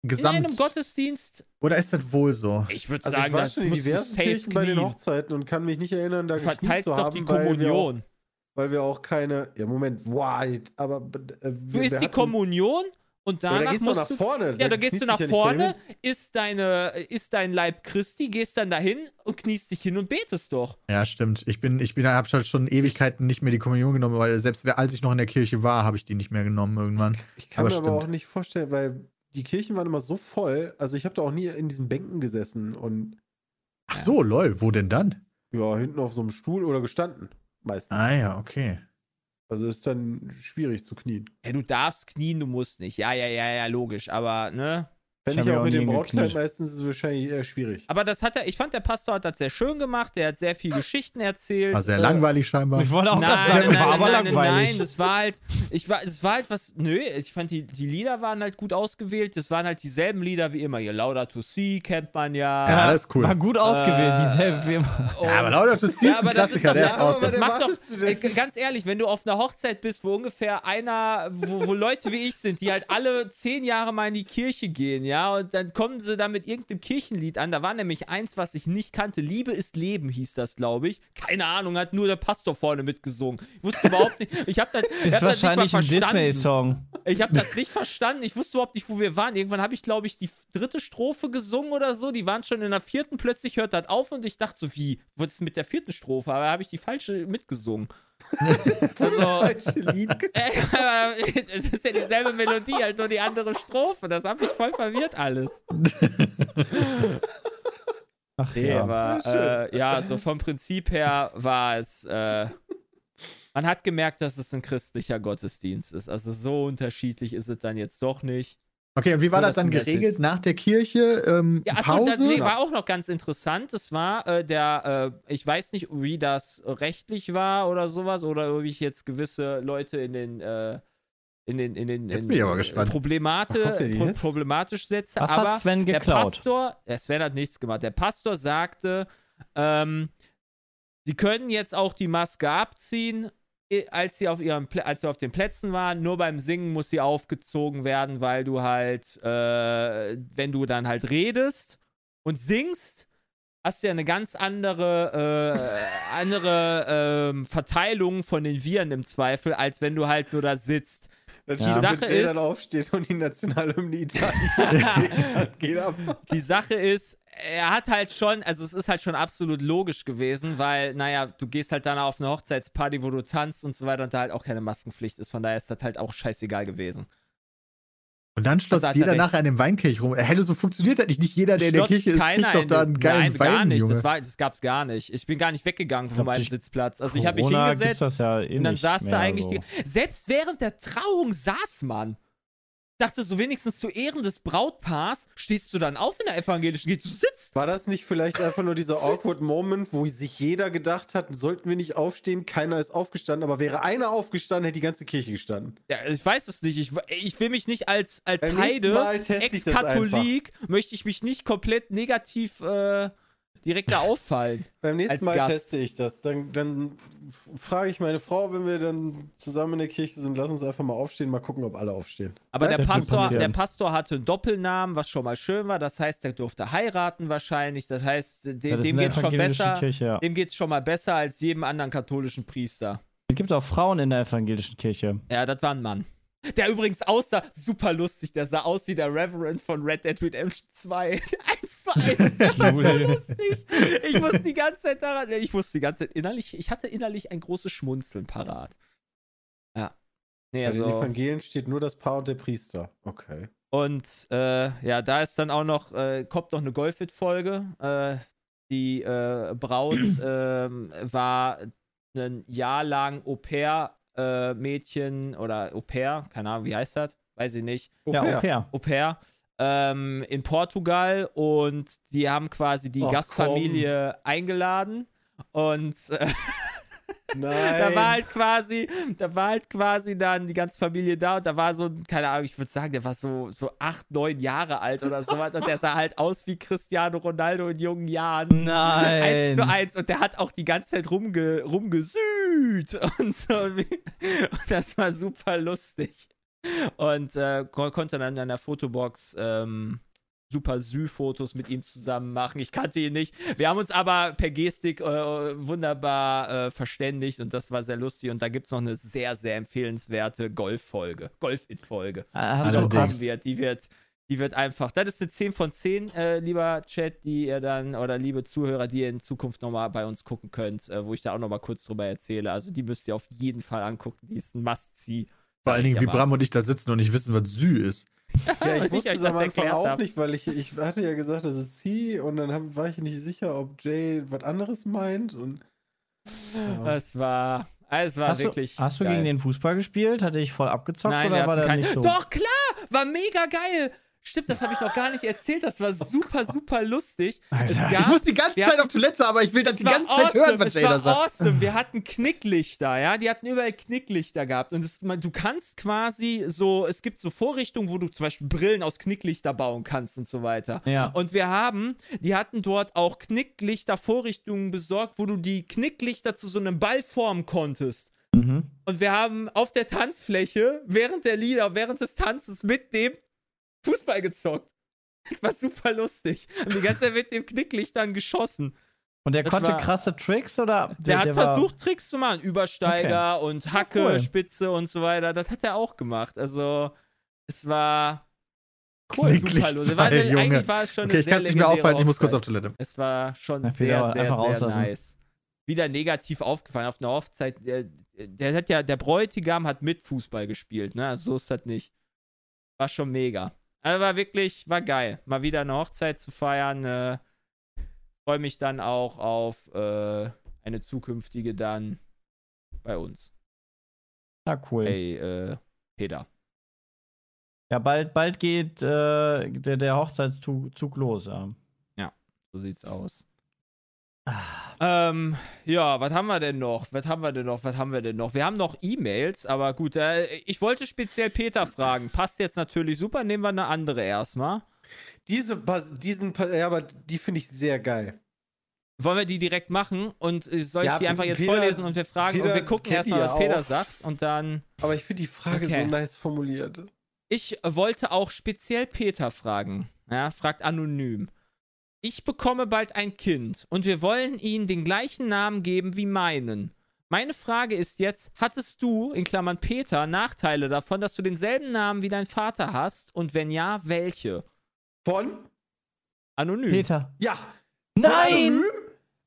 Gottesdienst. In einem. Gottesdienst, Oder ist das wohl so? ich würde Also ich sagen, war das schon in diversen Kirchen bei den. Hochzeiten und kann mich nicht erinnern, da gekniet zu doch haben, die weil wir, auch, Kommunion. weil wir auch keine. Ja, Moment, wow, aber. Äh, Du isst die Kommunion und Ja, da danach gehst du nach musst du vorne. Ja, da gehst du nach ja vorne, dahin. isst, deine, isst dein Leib Christi, gehst dann dahin und kniest dich hin und betest doch. Ja, stimmt. Ich bin, ich bin, hab halt schon Ewigkeiten nicht mehr die Kommunion genommen, weil selbst als ich noch in der Kirche war, habe ich die nicht mehr genommen irgendwann. Ich kann Aber mir aber stimmt. auch nicht vorstellen, weil die Kirchen waren immer so voll. Also ich habe da auch nie in diesen Bänken gesessen und Ach so, lol, wo denn dann? ja, hinten auf so einem Stuhl oder gestanden. Meistens. Ah ja, okay. Also ist dann schwierig zu knien. Ja, du darfst knien, du musst nicht. Ja, ja, ja, ja, logisch. Aber, ne? Wenn Ich ich, auch mit dem Brautkleid meistens ist es wahrscheinlich eher schwierig. Aber das hat er, ich fand, der Pastor hat das sehr schön gemacht. Der hat sehr viel Geschichten erzählt. War sehr Äh, langweilig scheinbar. Ich wollte auch Nein, sagen, nein, war nein, aber nein, nein, langweilig. nein, das war halt, ich war, es war halt was, nö, ich fand die, die Lieder waren halt gut ausgewählt, das waren halt dieselben Lieder wie immer, hier Laudato Si kennt man ja. Ja, das ist cool. War gut ausgewählt, Äh, dieselbe Firma. Und- Ja, aber Lauter to See Ja, ist ein aber das ist Klassiker, der ja, ist aus. das was macht doch, äh, ganz ehrlich, wenn du auf einer Hochzeit bist, wo ungefähr einer, wo, wo Leute wie ich sind, die halt alle zehn Jahre mal in die Kirche gehen, ja, und dann kommen sie da mit irgendeinem Kirchenlied an. Da war nämlich eins, was ich nicht kannte. Liebe ist Leben hieß das, glaube ich. Keine Ahnung, hat nur der Pastor vorne mitgesungen. Ich wusste überhaupt nicht, ich habe das, Ist hab das nicht wahrscheinlich ein verstanden. Disney-Song. Ich habe das nicht verstanden. Ich wusste überhaupt nicht, wo wir waren. Irgendwann habe ich, glaube ich, die dritte Strophe gesungen oder so. Die waren schon in der vierten. Plötzlich hört das auf und ich dachte so, wie? Was ist mit der vierten Strophe? Aber habe ich die falsche mitgesungen. also, Falsche Lied äh, es ist ja dieselbe Melodie, halt nur die andere Strophe. Das hat mich voll verwirrt alles. Ach Nee, ja. aber äh, ja, so vom Prinzip her war es. Äh, man hat gemerkt, dass es ein christlicher Gottesdienst ist. Also so unterschiedlich ist es dann jetzt doch nicht. Okay, und wie war Nur, das dann geregelt? Nach der Kirche? Ähm, Ja, achso, Pause? das nee, war auch noch ganz interessant. Das war äh, der, äh, ich weiß nicht, wie das rechtlich war oder sowas, oder wie ich jetzt gewisse Leute in den, äh, in den, in den, Jetzt in, bin ich aber gespannt. Problemate, pro problematisch setze. Was aber hat Sven der geklaut? Pastor, der Sven hat nichts gemacht. Der Pastor sagte, ähm, sie können jetzt auch die Maske abziehen, eh, als sie auf ihren als wir auf den Plätzen waren. Nur beim Singen muss sie aufgezogen werden, weil du halt, äh, wenn du dann halt redest und singst, hast du ja eine ganz andere, äh, andere ähm, Verteilung von den Viren im Zweifel, als wenn du halt nur da sitzt. Die Sache ist- aufsteht und die Nationalhymne Italien geht ab. Die Sache ist, er hat halt schon, also es ist halt schon absolut logisch gewesen, weil, naja, du gehst halt dann auf eine Hochzeitsparty, wo du tanzt und so weiter und da halt auch keine Maskenpflicht ist. Von daher ist das halt auch scheißegal gewesen. Und dann schlotzt Das er jeder recht. nachher an dem Weinkelch rum. Äh, Hello, so funktioniert das nicht. Nicht jeder, der in der Kirche ist, kriegt doch da einen geilen Nein, Wein, gar nicht. Junge. Das, war, das gab's gar nicht. Ich bin gar nicht weggegangen von meinem Sitzplatz. Also ich habe mich hingesetzt das ja eh und dann saß da eigentlich so. die, Selbst während der Trauung saß man. Dachte so, wenigstens zu Ehren des Brautpaars stehst du dann auf in der evangelischen Kirche. Du sitzt. War das nicht vielleicht einfach nur dieser awkward Moment, wo sich jeder gedacht hat, sollten wir nicht aufstehen? Keiner ist aufgestanden, aber wäre einer aufgestanden, hätte die ganze Kirche gestanden. Ja, ich weiß es nicht. Ich, ich will mich nicht als, als Beim Heide, Ex-Katholik, möchte ich mich nicht komplett negativ äh, direkt da auffallen. Beim nächsten Mal Gast. teste ich das. Dann, dann frage ich meine Frau, wenn wir dann zusammen in der Kirche sind, lass uns einfach mal aufstehen, mal gucken, ob alle aufstehen. Aber der Pastor, der Pastor hatte einen Doppelnamen, was schon mal schön war. Das heißt, er durfte heiraten wahrscheinlich. Das heißt, dem, Ja, dem der geht's schon evangelischen besser. Kirche, ja. Dem geht's schon mal besser als jedem anderen katholischen Priester. Es gibt auch Frauen in der evangelischen Kirche. Ja, das war ein Mann. Der übrigens aussah super lustig. Der sah aus wie der Reverend von Red Dead Redemption 2. 1 zu 1. Das war so lustig. Ich musste die ganze Zeit daran, ich musste die ganze Zeit innerlich, ich hatte innerlich ein großes Schmunzeln parat. Ja. Nee, den also. Evangelien steht nur das Paar und der Priester. Okay. Und äh, ja, da ist dann auch noch, äh, kommt noch eine Golfit-Folge. Äh, die äh, Braut ähm, war ein Jahr lang Au-pair-Mädchen oder Au-pair, keine Ahnung, wie heißt das? Weiß ich nicht. Ja, Okay. Au pair. Au pair ähm, in Portugal und die haben quasi die Ach, Gastfamilie eingeladen und äh, Nein. da war halt quasi, da war halt quasi dann die ganze Familie da und da war so, ein, keine Ahnung, ich würde sagen, der war so, so acht, neun Jahre alt oder so und der sah halt aus wie Cristiano Ronaldo in jungen Jahren. Nein. Eins zu eins und der hat auch die ganze Zeit rumge, rumgesüht und so. Und das war super lustig. Und äh, ko konnte dann in der Fotobox ähm, super Sü-Fotos mit ihm zusammen machen. Ich kannte ihn nicht. Wir haben uns aber per Gestik äh, wunderbar äh, verständigt und das war sehr lustig. Und da gibt es noch eine sehr, sehr empfehlenswerte Golf-Folge, Golf-It-Folge. Äh, Hast Die wird. Die wird, die wird einfach. Das ist eine 10 von 10, äh, lieber Chat, die ihr dann, oder liebe Zuhörer, die ihr in Zukunft nochmal bei uns gucken könnt, äh, wo ich da auch nochmal kurz drüber erzähle. Also die müsst ihr auf jeden Fall angucken. Die ist ein Must-See. Vor allen Dingen, wie. Bram und ich da sitzen und nicht wissen, was Sü ist. Ja, ich wusste es das am Anfang auch hab. nicht, weil ich, ich hatte ja gesagt, das ist sie und dann hab, war ich nicht sicher, ob Jay was anderes meint und ja. Es war, es war hast, du, wirklich. hast du geil. gegen den Fußball gespielt? Hatte ich voll abgezockt Nein, der oder war kein... nicht so? Doch, klar! War mega geil! Stimmt, das habe ich noch gar nicht erzählt. Das war super, super lustig. Gab, Ich muss die ganze Zeit hatten- auf Toilette, aber ich will das die ganze Zeit awesome, hören, was es Jay da war sagt. awesome. Wir hatten Knicklichter, ja. Die hatten überall Knicklichter gehabt. Und es, man, du kannst quasi so, es gibt so Vorrichtungen, wo du zum Beispiel Brillen aus Knicklichter bauen kannst und so weiter. Ja. Und wir haben, die hatten dort auch Knicklichter-Vorrichtungen besorgt, wo du die Knicklichter zu so einem Ball formen konntest. Mhm. Und wir haben auf der Tanzfläche während der Lieder, während des Tanzes mit dem Fußball gezockt. Das war super lustig. Und die ganze Zeit mit dem Knicklicht dann geschossen. Und der Das konnte war- krasse Tricks oder? Der, hat war- versucht, Tricks zu machen. Übersteiger und Hacke, cool. Spitze und so weiter. Das hat er auch gemacht. Also, es war cool, super lustig. War eine, Junge. eigentlich war es schon Okay, ich kann es nicht mehr aufhalten, ich muss kurz auf Toilette. Es war schon Ja, sehr, sehr, sehr rauslassen. nice. Wieder negativ aufgefallen auf einer Hochzeit. Der, der hat ja, der Bräutigam hat mit Fußball gespielt, ne? Also so ist das nicht. War schon mega. Also war wirklich, war geil. Mal wieder eine Hochzeit zu feiern. Äh, Freue mich dann auch auf äh, eine zukünftige dann bei uns. Ja, cool. Hey, äh, Peter. Ja, bald, bald geht äh, der, der Hochzeitszug los, ja. So sieht's aus. Ähm, ja, was haben wir denn noch? Was haben wir denn noch? Was haben wir denn noch? Wir haben noch E-Mails, aber gut, äh, ich wollte speziell Peter fragen. Passt jetzt natürlich super, nehmen wir eine andere erstmal. Diese, diesen, ja, aber die finde ich sehr geil. Wollen wir die direkt machen und äh, soll ich Ja, die einfach jetzt Peter- vorlesen und wir fragen und Peter wir gucken erstmal, was Peter auch. sagt und dann. Aber ich finde die Frage Okay. so nice formuliert. Ich wollte auch speziell Peter fragen. Ja, fragt anonym. Ich bekomme bald ein Kind und wir wollen ihm den gleichen Namen geben wie meinen. Meine Frage ist jetzt, hattest du, in Klammern Peter, Nachteile davon, dass du denselben Namen wie dein Vater hast? Und wenn ja, welche? Von? Anonym. Peter. Ja. Nein!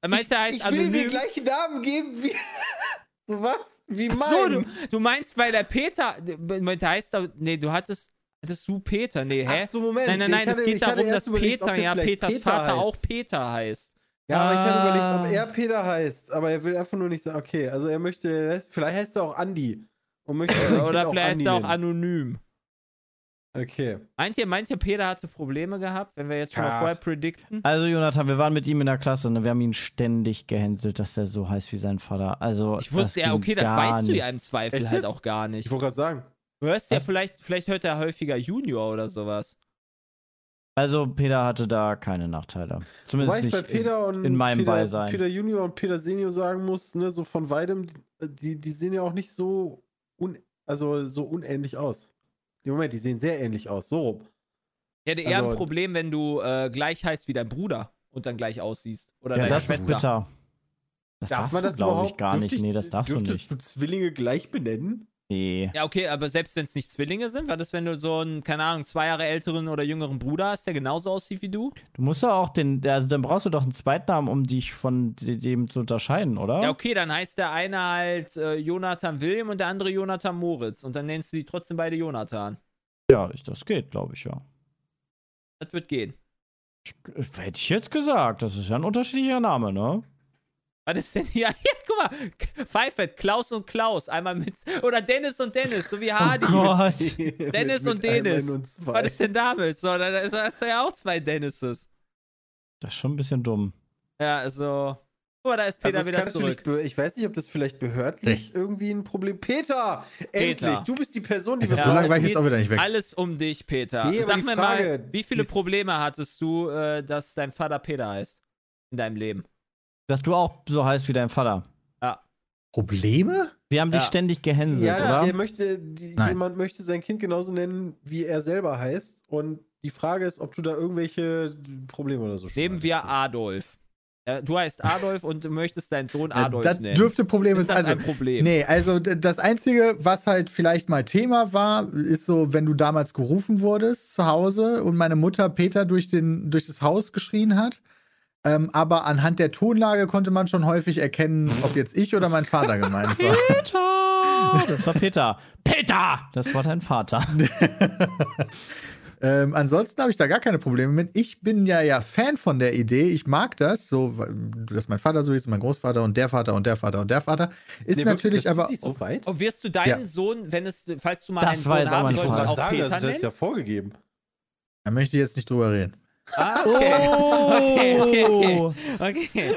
Er meint, er heißt ich will ihm den anonym. gleichen Namen geben wie. so was? Wie mein. Ach so, du, du meinst, weil der Peter. Der heißt. Nee, du hattest. Hattest du Peter? Nee, hä? Ach so, Moment. nein, nein, nein, hatte- es geht darum, dass überlegt, Peter, ja, Peters Peter Vater heißt. auch Peter heißt. Ja, aber ich habe Ah. überlegt, ob er Peter heißt. Aber er will einfach nur nicht sagen, okay, also er möchte. Vielleicht heißt er auch Andi. Und möchte Oder vielleicht ist er auch anonym. Okay. Meint ihr, meint ihr, Peter hatte Probleme gehabt, wenn wir jetzt schon mal Ja. vorher predikten? Also, Jonathan, wir waren mit ihm in der Klasse und wir haben ihn ständig gehänselt, dass er so heißt wie sein Vater. Also, Ich wusste ja, okay, das weißt du ja im Zweifel Echt halt auch gar nicht. Ich wollte gerade sagen. Du hörst ja vielleicht, vielleicht hört er häufiger Junior oder sowas. Also, Peter hatte da keine Nachteile. Zumindest Wobei ich nicht bei Peter und in meinem Peter, Beisein. Peter Junior und Peter Senior sagen muss, ne, so von weitem, die, die sehen ja auch nicht so, un, also so unähnlich aus. Moment, die sehen sehr ähnlich aus. So rum. Ich hätte eher ein Also- Problem, wenn du äh, gleich heißt wie dein Bruder und dann gleich aussiehst. Oder Ja, das ist Schwester. bitter. Das Darf darfst man du, das glaube ich, überhaupt? gar Dürfte nicht. ich- Nee, das darfst du nicht. du Zwillinge gleich benennen? Nee. Ja, okay, aber selbst wenn es nicht Zwillinge sind, was ist, wenn du so einen, keine Ahnung, zwei Jahre älteren oder jüngeren Bruder hast, der genauso aussieht wie du? Du musst ja auch den, also dann brauchst du doch einen Zweitnamen, um dich von de- dem zu unterscheiden, oder? Ja, okay, dann heißt der eine halt äh, Jonathan William und der andere Jonathan Moritz. Und dann nennst du die trotzdem beide Jonathan. Ja, ich- das geht, glaube ich, ja. Das wird gehen. Ich, hätte ich jetzt gesagt, das ist ja ein unterschiedlicher Name, ne? Was ist denn hier? Ja, guck mal. Pfeifert, Klaus und Klaus. Einmal mit. Oder Dennis und Dennis, so wie Hardy. Oh Gott. Dennis Mit- und mit Dennis. und zwei. Was ist denn damit? So, da ist- da hast du ja auch zwei Dennises. Das ist schon ein bisschen dumm. Ja, also. Guck mal, da ist Peter Also wieder zurück. Ich weiß nicht, ob das vielleicht behördlich irgendwie ein Problem. Peter! Endlich! Peter. Du bist die Person, die Ja, so lange war ich jetzt auch wieder nicht weg. Alles um dich, Peter. Nee, Sag mir Frage, mal, wie viele Probleme hattest du, äh, dass dein Vater Peter heißt? In deinem Leben? Dass du auch so heißt wie dein Vater. Probleme? Wir haben dich Ja. ständig gehänselt, Ja, oder? der möchte, die, jemand möchte sein Kind genauso nennen, wie er selber heißt. Und die Frage ist, ob du da irgendwelche Probleme oder so schon Nehmen wir. Adolf. Ja, du heißt Adolf und du möchtest deinen Sohn Adolf das nennen. dürfte Problem ist sein. das Also, ein Problem? Nee, also das Einzige, was halt vielleicht mal Thema war, ist so, wenn du damals gerufen wurdest zu Hause und meine Mutter Peter durch, den, durch das Haus geschrien hat. Ähm, aber anhand der Tonlage konnte man schon häufig erkennen, ob jetzt ich oder mein Vater gemeint war. Peter! Das war Peter. Peter! Das war dein Vater. ähm, ansonsten habe ich da gar keine Probleme mit. Ich bin ja ja Fan von der Idee. Ich mag das, so, dass mein Vater so ist, mein Großvater und der Vater und der Vater und der Vater. Ist Nee, natürlich wirklich, das aber. zieht sich so weit? Oh, wirst du deinen Ja. Sohn, wenn es, falls du mal Das einen war Sohn haben solltest, auch sagen, Peter also, das ist ja vorgegeben. Da möchte ich jetzt nicht drüber reden. Ah, okay. okay, okay, okay. Oh. Okay.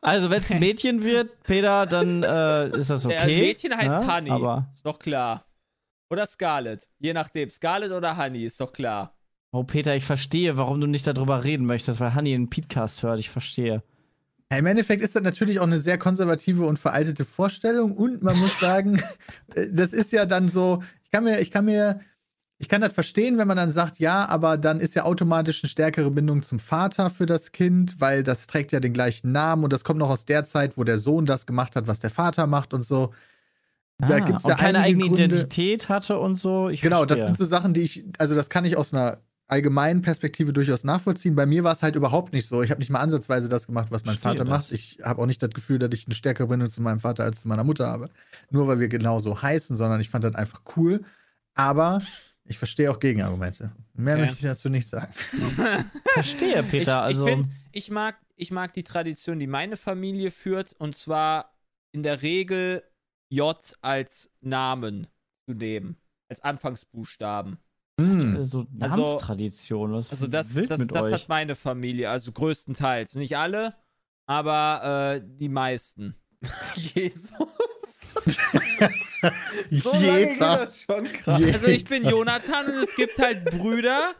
Also, wenn es ein Mädchen wird, Peter, dann äh, ist das okay. Der Mädchen heißt ja, Honey. Aber, Ist doch klar. Oder Scarlett. Je nachdem. Scarlett oder Honey, ist doch klar. oh, Peter, ich verstehe, warum du nicht darüber reden möchtest, weil Honey einen Podcast hört. Ich verstehe. Ja, Im Endeffekt ist das natürlich auch eine sehr konservative und veraltete Vorstellung und man muss sagen, äh, das ist ja dann so, ich kann mir, ich kann mir, ich kann das verstehen, wenn man dann sagt, ja, aber dann ist ja automatisch eine stärkere Bindung zum Vater für das Kind, weil das trägt ja den gleichen Namen und das kommt noch aus der Zeit, wo der Sohn das gemacht hat, was der Vater macht und so. Da Ah, gibt's und ja keine einige eigene Gründe- Identität hatte und so. Ich Genau, das verstehe. sind so Sachen, die ich, also das kann ich aus einer allgemeinen Perspektive durchaus nachvollziehen. Bei mir war es halt überhaupt nicht so. Ich habe nicht mal ansatzweise das gemacht, was mein Verstehe Vater das. macht. Ich habe auch nicht das Gefühl, dass ich eine stärkere Bindung zu meinem Vater als zu meiner Mutter habe. Nur weil wir genauso heißen, sondern ich fand das einfach cool. Aber ich verstehe auch Gegenargumente. Mehr Okay. möchte ich dazu nicht sagen. verstehe, Peter. ich, also, ich finde, ich mag, ich mag die Tradition, die meine Familie führt, und zwar in der Regel J als Namen zu nehmen, als Anfangsbuchstaben. äh, so Also- Namenstradition. Was Also das, wild das, mit das euch? hat meine Familie, also größtenteils. Nicht alle, aber äh, die meisten. Jesus. So lange geht Jeder. das schon krass. Je- Also ich bin Jonathan und es gibt halt Brüder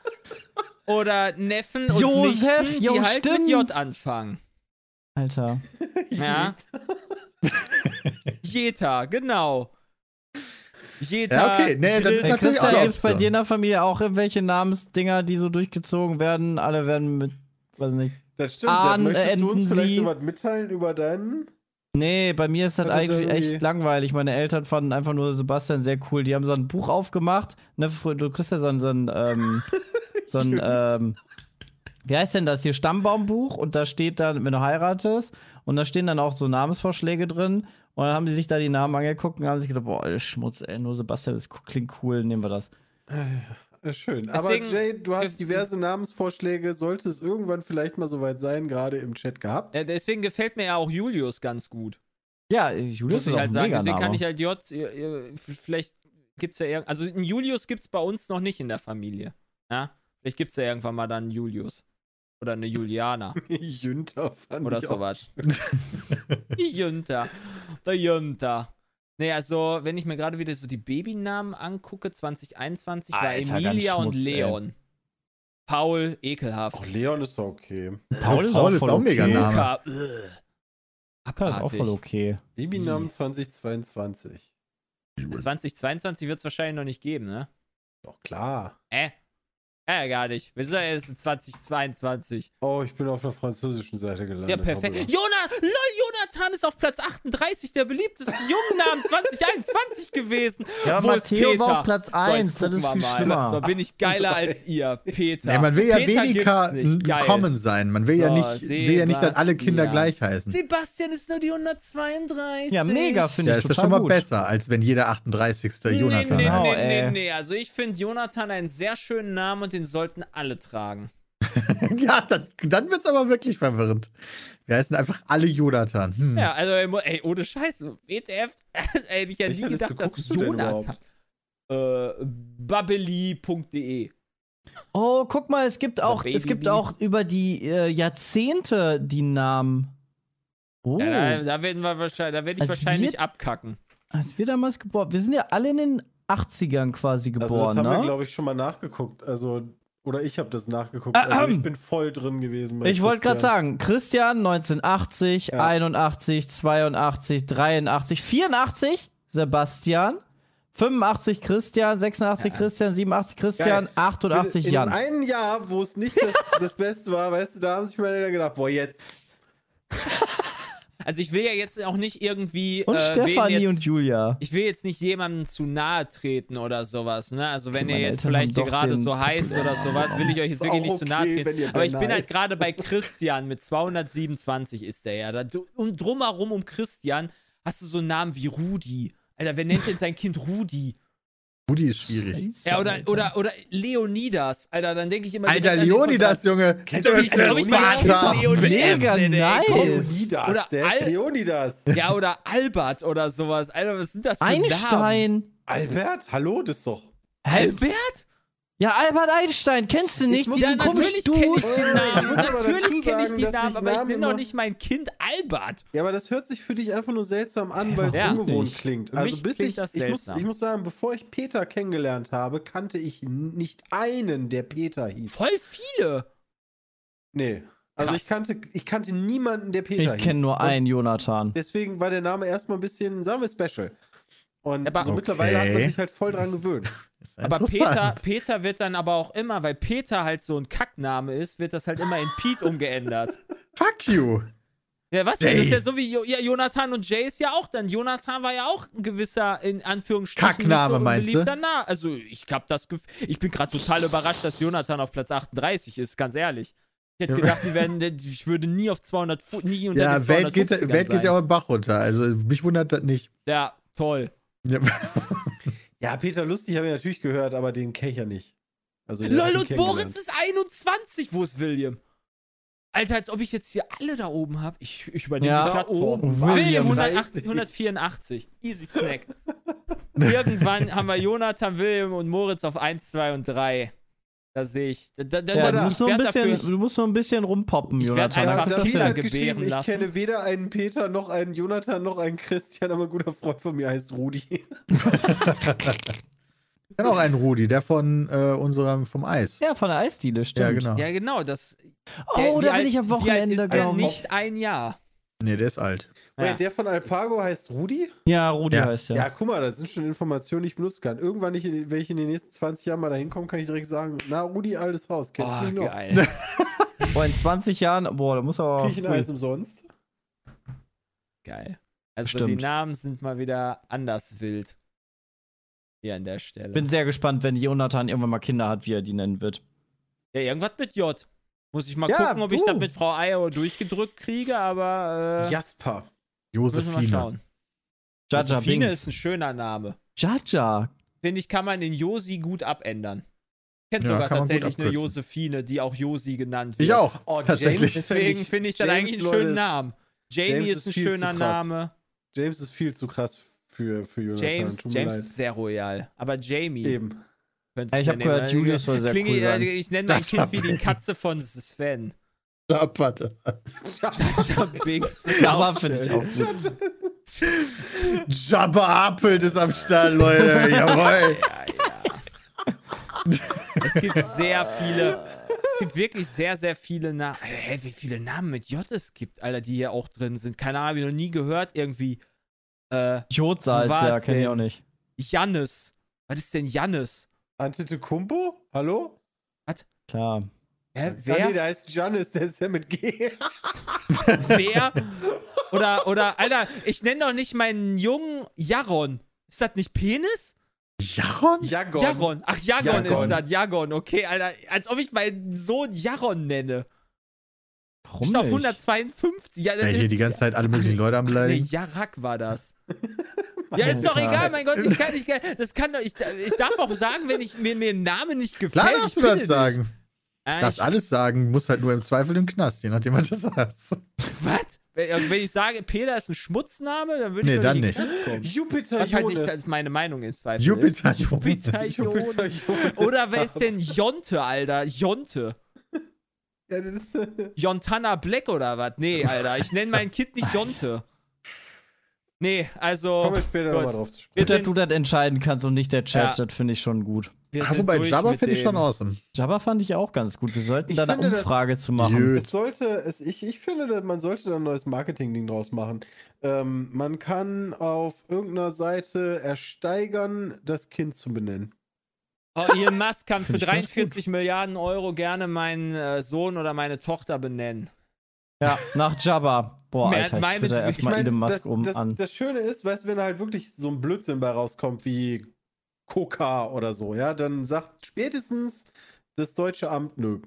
oder Neffen und Josef, Nichten, die jo, halt mit stimmt. J anfangen. Alter. Ja. Jeta, genau. Jeta. Ja, okay. Nee, das ist Chris- Hey, natürlich auch Christian, eine gibt es bei dir in der Familie auch irgendwelche Namensdinger, die so durchgezogen werden? Alle werden mit, weiß nicht. Das stimmt. Ahn, Sepp. Möchtest du uns vielleicht was mitteilen über deinen? Nee, bei mir ist das eigentlich irgendwie- echt langweilig. Meine Eltern fanden einfach nur Sebastian sehr cool. Die haben so ein Buch aufgemacht. Ne, du kriegst ja so ein, so ein, ähm, so ein ähm, wie heißt denn das hier? Stammbaumbuch. Und da steht dann, wenn du heiratest, und da stehen dann auch so Namensvorschläge drin. Und dann haben die sich da die Namen angeguckt und haben sich gedacht, boah, Schmutz, ey, nur Sebastian, das klingt cool, nehmen wir das. Äh, Schön. Deswegen- Aber Jay, du hast diverse Namensvorschläge. Sollte es irgendwann vielleicht mal soweit sein, gerade im Chat gehabt. Ja, deswegen gefällt mir ja auch Julius ganz gut. Ja, Julius Muss ist ich auch halt ein sagen. Deswegen kann ich halt J. äh, äh, Vielleicht gibt's ja irgend. Also einen Julius gibt's bei uns noch nicht in der Familie. Ja? Vielleicht gibt's ja irgendwann mal dann einen Julius. Oder eine Juliana. Jünter fand oder ich auch sowas. Jünter. Der Jünter. Nee, also, wenn ich mir gerade wieder so die Babynamen angucke, 2021 war Alter, ganz Emilia und Schmutz, ey. Leon. Paul, ekelhaft. Auch Leon ist doch okay. Paul ist Paul auch ist voll auch okay. mega Name. Ist auch abartig. voll okay. Babynamen 2022. 2022 wird es wahrscheinlich noch nicht geben, ne? Doch klar. Äh. Ja, gar nicht. Wir sind ja erst in 2022. Oh, ich bin auf der französischen Seite gelandet. Ja, perfekt. Hoppala. Jona, lol, Jonathan ist auf Platz 38 der beliebtesten Jungennamen 2021 gewesen. Ja, Wo ist Matteo Peter? war auf Platz So, 1, jetzt das ist viel mal. schlimmer. So bin ich geiler als ihr, Peter. Nee, man will ja Peter weniger. Common sein. Man will ja So, nicht, will ja nicht, dass alle Kinder gleich heißen. Sebastian ist nur die 132. Ja, mega, finde Ja, ich ist das schon mal gut. besser, als wenn jeder 38. Nee, Jonathan nee, heißt. Nee, nee, ey. nee. Also ich finde Jonathan einen sehr schönen Namen und den sollten alle tragen. ja, dann, dann wird's aber wirklich verwirrend. Wir heißen einfach alle Jonathan. Hm. Ja, also ey, ohne Scheiß, WTF, ey, hätte ich ja nie gedacht, dass Jonathan. Äh, babbeli.de. Oh, guck mal, es gibt auch, es gibt auch über die äh, Jahrzehnte die Namen. Oh, Ja, da, da werden wir wahrscheinlich, da werde ich Also wahrscheinlich wir- abkacken. als wir damals geboren, wir sind ja alle in den 80ern quasi Also das geboren, haben wir, ne? glaube ich, schon mal nachgeguckt. Also, oder ich habe das nachgeguckt. Ah, Also ich ähm. bin voll drin gewesen. Ich wollte gerade sagen, Christian 1980, Ja. 81, 82, 83, 84 Sebastian, 85 Christian, 86 Christian, 87 Christian, Geil. 88 in, Jan. In einem Jahr, wo es nicht das, das Beste war, weißt du, da haben sich meine Eltern gedacht, boah, jetzt. Also ich will ja jetzt auch nicht irgendwie. Und äh, Stefanie und Julia. Ich will jetzt nicht jemandem zu nahe treten oder sowas, ne? Also wenn Okay, ihr jetzt Eltern vielleicht hier gerade so heißt oder sowas, will ich euch jetzt wirklich nicht zu nahe okay, treten. Aber ich bin halt gerade bei Christian mit 227 ist der ja. Und drumherum um Christian hast du so einen Namen wie Rudi. Alter, wer nennt denn sein Kind Rudi? Rudi ist schwierig. Ja, oder, Alter. oder, oder Leonidas. Alter, dann denke ich immer. Alter, Leonidas, Junge. Kennst du mich? Als Sparta. Mega nice. Oder Al- Leonidas. Ja, oder Albert oder sowas. Alter, was sind das für Namen? Einstein. Albert? Hallo, das ist doch. Albert? Ja, Albert Einstein, kennst du nicht? muss- Ja, Diesen komischen natürlich kenne ich den Ich Namen. Natürlich kenne ich den Namen, ich aber ich nenne doch nicht mein Kind Albert. Ja, aber das hört sich für dich einfach nur seltsam an, weil es Ja. ungewohnt Nicht. klingt. Also mich bis klingt ich, das ich muss, ich muss sagen, bevor ich Peter kennengelernt habe, kannte ich nicht einen, der Peter hieß. Voll viele. Nee. Also Krass. ich kannte, ich kannte niemanden, der Peter hieß. Ich kenne nur Und einen Jonathan. Deswegen war der Name erstmal ein bisschen, sagen wir, special. Und Aber- so mittlerweile hat man Okay. sich halt voll dran gewöhnt. Aber Peter. Peter wird dann aber auch immer, weil Peter halt so ein Kackname ist, wird das halt immer in Pete umgeändert. Fuck you. Ja, was denn? Jay. Das ist ja so wie jo ja, Jonathan und Jay ist ja auch dann. Jonathan war ja auch ein gewisser, in Anführungsstrichen, Kackname, so meinst du? Also, ich hab das Gefühl, ich bin gerade total überrascht, dass Jonathan auf Platz 38 ist, ganz ehrlich. Ich hätte gedacht, die werden, ich würde nie auf 200, Fu- nie unter Ja, den Welt geht, 250ern Welt geht ja auch im Bach runter. Also mich wundert das nicht. Ja, toll. Ja. Ja, Peter Lustig habe ich natürlich gehört, aber den kenne ich ja nicht. Also, Lol, und. Moritz ist 21. Wo ist William? Alter, als ob ich jetzt hier alle da oben habe. Ich, ich übernehme Ja, die Plattform. oben. William, William 180, 184. Easy Snack. Irgendwann haben wir Jonathan, William und Moritz auf 1, 2 und 3. Da sehe ich. Da, da, Ja, da- du, musst ich nur ein bisschen, dafür- du musst nur ein bisschen rumpoppen, Ich werd Jonathan. einfach Dann hin. hat geschrieben, gebären ich lassen. kenne weder einen Peter noch einen Jonathan noch einen Christian, aber ein guter Freund von mir heißt Rudi. Ich kenne auch einen Rudi, der von äh, unserem, vom Eis. Ja, von der Eisdiele, stimmt. Ja, genau. Ja, genau. Das, Oh, der- da bin ich alt- am wie alt Wochenende, ist der? glaube ich. Nicht ein Jahr. Nee, der ist alt. Ja. Der von Alpago heißt Rudi? Ja, Rudi Ja. heißt Ja. ja. guck mal, das sind schon Informationen, die ich benutzen kann. Irgendwann, ich, in- wenn ich in den nächsten 20 Jahren mal dahin komme, kann ich direkt sagen, na, Rudi, altes Haus, kennst du Oh, mich noch? geil. Boah, in 20 Jahren, boah, da muss aber. Krieg ich ein Eis umsonst? geil. Also Stimmt. die Namen sind mal wieder anders wild. Hier an der Stelle. Bin sehr gespannt, wenn Jonathan irgendwann mal Kinder hat, wie er die nennen wird. ja, irgendwas mit J. Muss ich mal Ja, gucken, ob ich du. das mit Frau Eier durchgedrückt kriege, aber äh, Jasper. Josephine. schauen. Jaja Josephine Binks. ist ein schöner Name. Jaja. Finde ich, kann man den Josi gut abändern. Ich kenne Ja, sogar tatsächlich eine. Josephine, die auch Josi genannt wird. Ich auch. Oh, Tatsächlich. James Deswegen finde ich das James, eigentlich einen schönen Namen. Jamie James ist ist ein schöner. Name. James ist viel zu krass für, für Jonathan. James, James leid. ist sehr royal. Aber Jamie Eben. könnte Ja, es ich ja hab gehört, nehmen. Julius soll sehr Klinge, cool sein. äh, Ich nenne mein Kind wie die. Katze von Sven. Ja, warte. Jabba auch finde ich auch gut. Jabba Appelt ist am Start, Leute. Jawohl. Ja, ja. es gibt sehr viele. Es gibt wirklich sehr, sehr viele Namen. Hä, wie viele Namen mit J es gibt, Alter, die hier auch drin sind. Keine Ahnung, hab ich noch nie gehört. Irgendwie. Äh, Jodsalz, ja, kenne ich auch nicht. Jannis. Was ist denn Jannis? Antetokounmpo? Hallo? Klar. Hä, nee, wer? der heißt Giannis, der ist ja mit G. wer? Oder, oder, Alter, ich nenne doch nicht meinen Jungen Jaron. Ist das nicht Penis? Jaron? Jagon. Jaron. Ach, Jagon, Jagon. ist das. Jagon, okay, Alter. Als ob ich meinen Sohn Jaron nenne. Warum auf nicht? 152. Ja, Ja, hier die ganze Zeit alle möglichen Leute am Nee, Beleidigen. Jarak war das. ja, ist doch egal, mein Gott, ich kann nicht, das kann doch, ich, ich darf auch sagen, wenn ich mir, mir ein Name nicht gefällt. Klar ich darfst du das nicht. Äh, Das alles sagen, muss halt nur im Zweifel im Knast, je nachdem, was du sagst. was? Wenn, wenn ich sage, Peter ist ein Schmutzname, dann würde Nee, ich doch dann nicht. Jupiter Was halt nicht als meine Meinung im Zweifel Jupiter ist. Jupiter Jupiter Jonas. Oder wer ist denn Jonte, Alter? Jonte. Ja, das ist, Jontana Black oder was? Nee, Alter, ich nenne mein Kind nicht Jonte. Nee, also. kommen wir später nochmal drauf zu sprechen. Gut, dass du das entscheiden kannst und nicht der Chat, Ja. das finde ich schon gut. Wir sind wobei, Jabba finde ich schon awesome. Jabba fand ich auch ganz gut. Wir sollten Ich da eine finde, das- Umfrage zu machen. Es sollte, es, ich, ich finde, man sollte da ein neues Marketing-Ding draus machen. Ähm, man kann auf irgendeiner Seite ersteigern, das Kind zu benennen. Oh, Elon Musk kann für Find ich ganz 43 Milliarden Euro gerne meinen äh, Sohn oder meine Tochter benennen. Ja, nach Jabba. Boah, Mehr- Alter, ich meine- da ich erstmal mein, Elon Musk das, um das, an. das Schöne ist, weißt du, wenn halt wirklich so ein Blödsinn bei rauskommt wie Coca oder so, ja, dann sagt spätestens das deutsche Amt nö.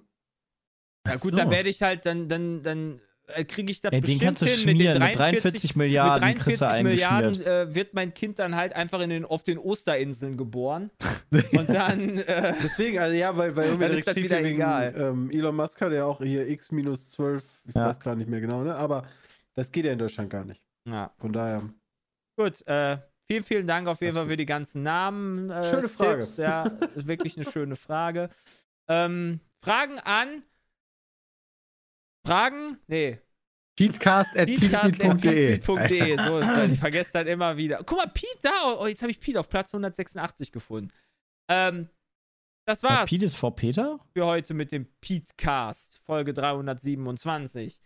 Ja gut, so. dann werde ich halt, dann, dann, dann äh, kriege ich das den bestimmt kannst du hin. Mit den schmieren. 43, Mit 43 Milliarden mit kriegst du 43 Milliarden äh, wird mein Kind dann halt einfach in den, auf den Osterinseln geboren. Und dann, äh, Deswegen, also ja, weil, weil irgendwie ist das wieder wegen, egal. Ähm, Elon Musk hat ja auch hier X-12, ich Ja. weiß gerade nicht mehr genau, ne? Aber das geht ja in Deutschland gar nicht. ja. Von daher. Gut, äh, vielen, vielen Dank auf jeden Fall für die ganzen Namen. Äh, Schöne Frage. Tipps. Ja, ist wirklich eine schöne Frage. Ähm, Fragen an. Fragen? Nee. Peatcast at. Peatsmeet.de. So ist das. Ich vergesse das immer wieder. Guck mal, Pete da. Oh, jetzt habe ich Pete auf Platz 186 gefunden. Ähm, das war's Pete ist vor Peter? für heute mit dem Petecast, Folge 327.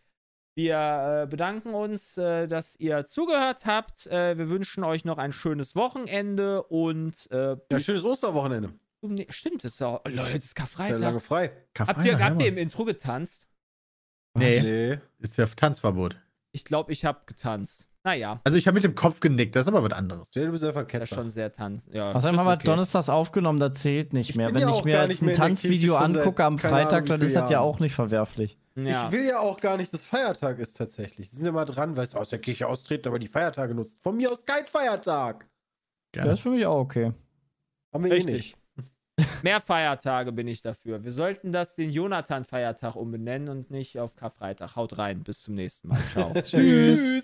Wir äh, bedanken uns, äh, dass ihr zugehört habt. Äh, wir wünschen euch noch ein schönes Wochenende und äh, Ja, schönes Osterwochenende. Stimmt, das ist auch. Oh, Leute, es ist Sehr Karfreitag. lange frei. Habt ihr, habt ihr im Intro getanzt? Nee, Nee. ist ja Tanzverbot. Ich glaube, ich habe getanzt. Naja, Also ich habe mit dem Kopf genickt, das ist aber was anderes. Du bist einfach das ist Ketzer. schon sehr tanzen. Ja, Außerdem haben wir okay. Donnerstags aufgenommen, das zählt nicht Ich mehr. Wenn ja ich mir jetzt ein Tanzvideo angucke am Freitag, dann ist das ja auch nicht verwerflich. Ja. Ich will ja auch gar nicht, dass Feiertag ist tatsächlich. Sie sind immer dran, weißt du, aus der Kirche austreten, aber die Feiertage nutzen. Von mir aus kein Feiertag. Das Gerne. ist für mich auch okay. Haben wir eh Richtig. nicht. Mehr Feiertage bin ich dafür. Wir sollten das den Jonathan-Feiertag umbenennen und nicht auf Karfreitag. Haut rein. Bis zum nächsten Mal. Ciao. Tschüss.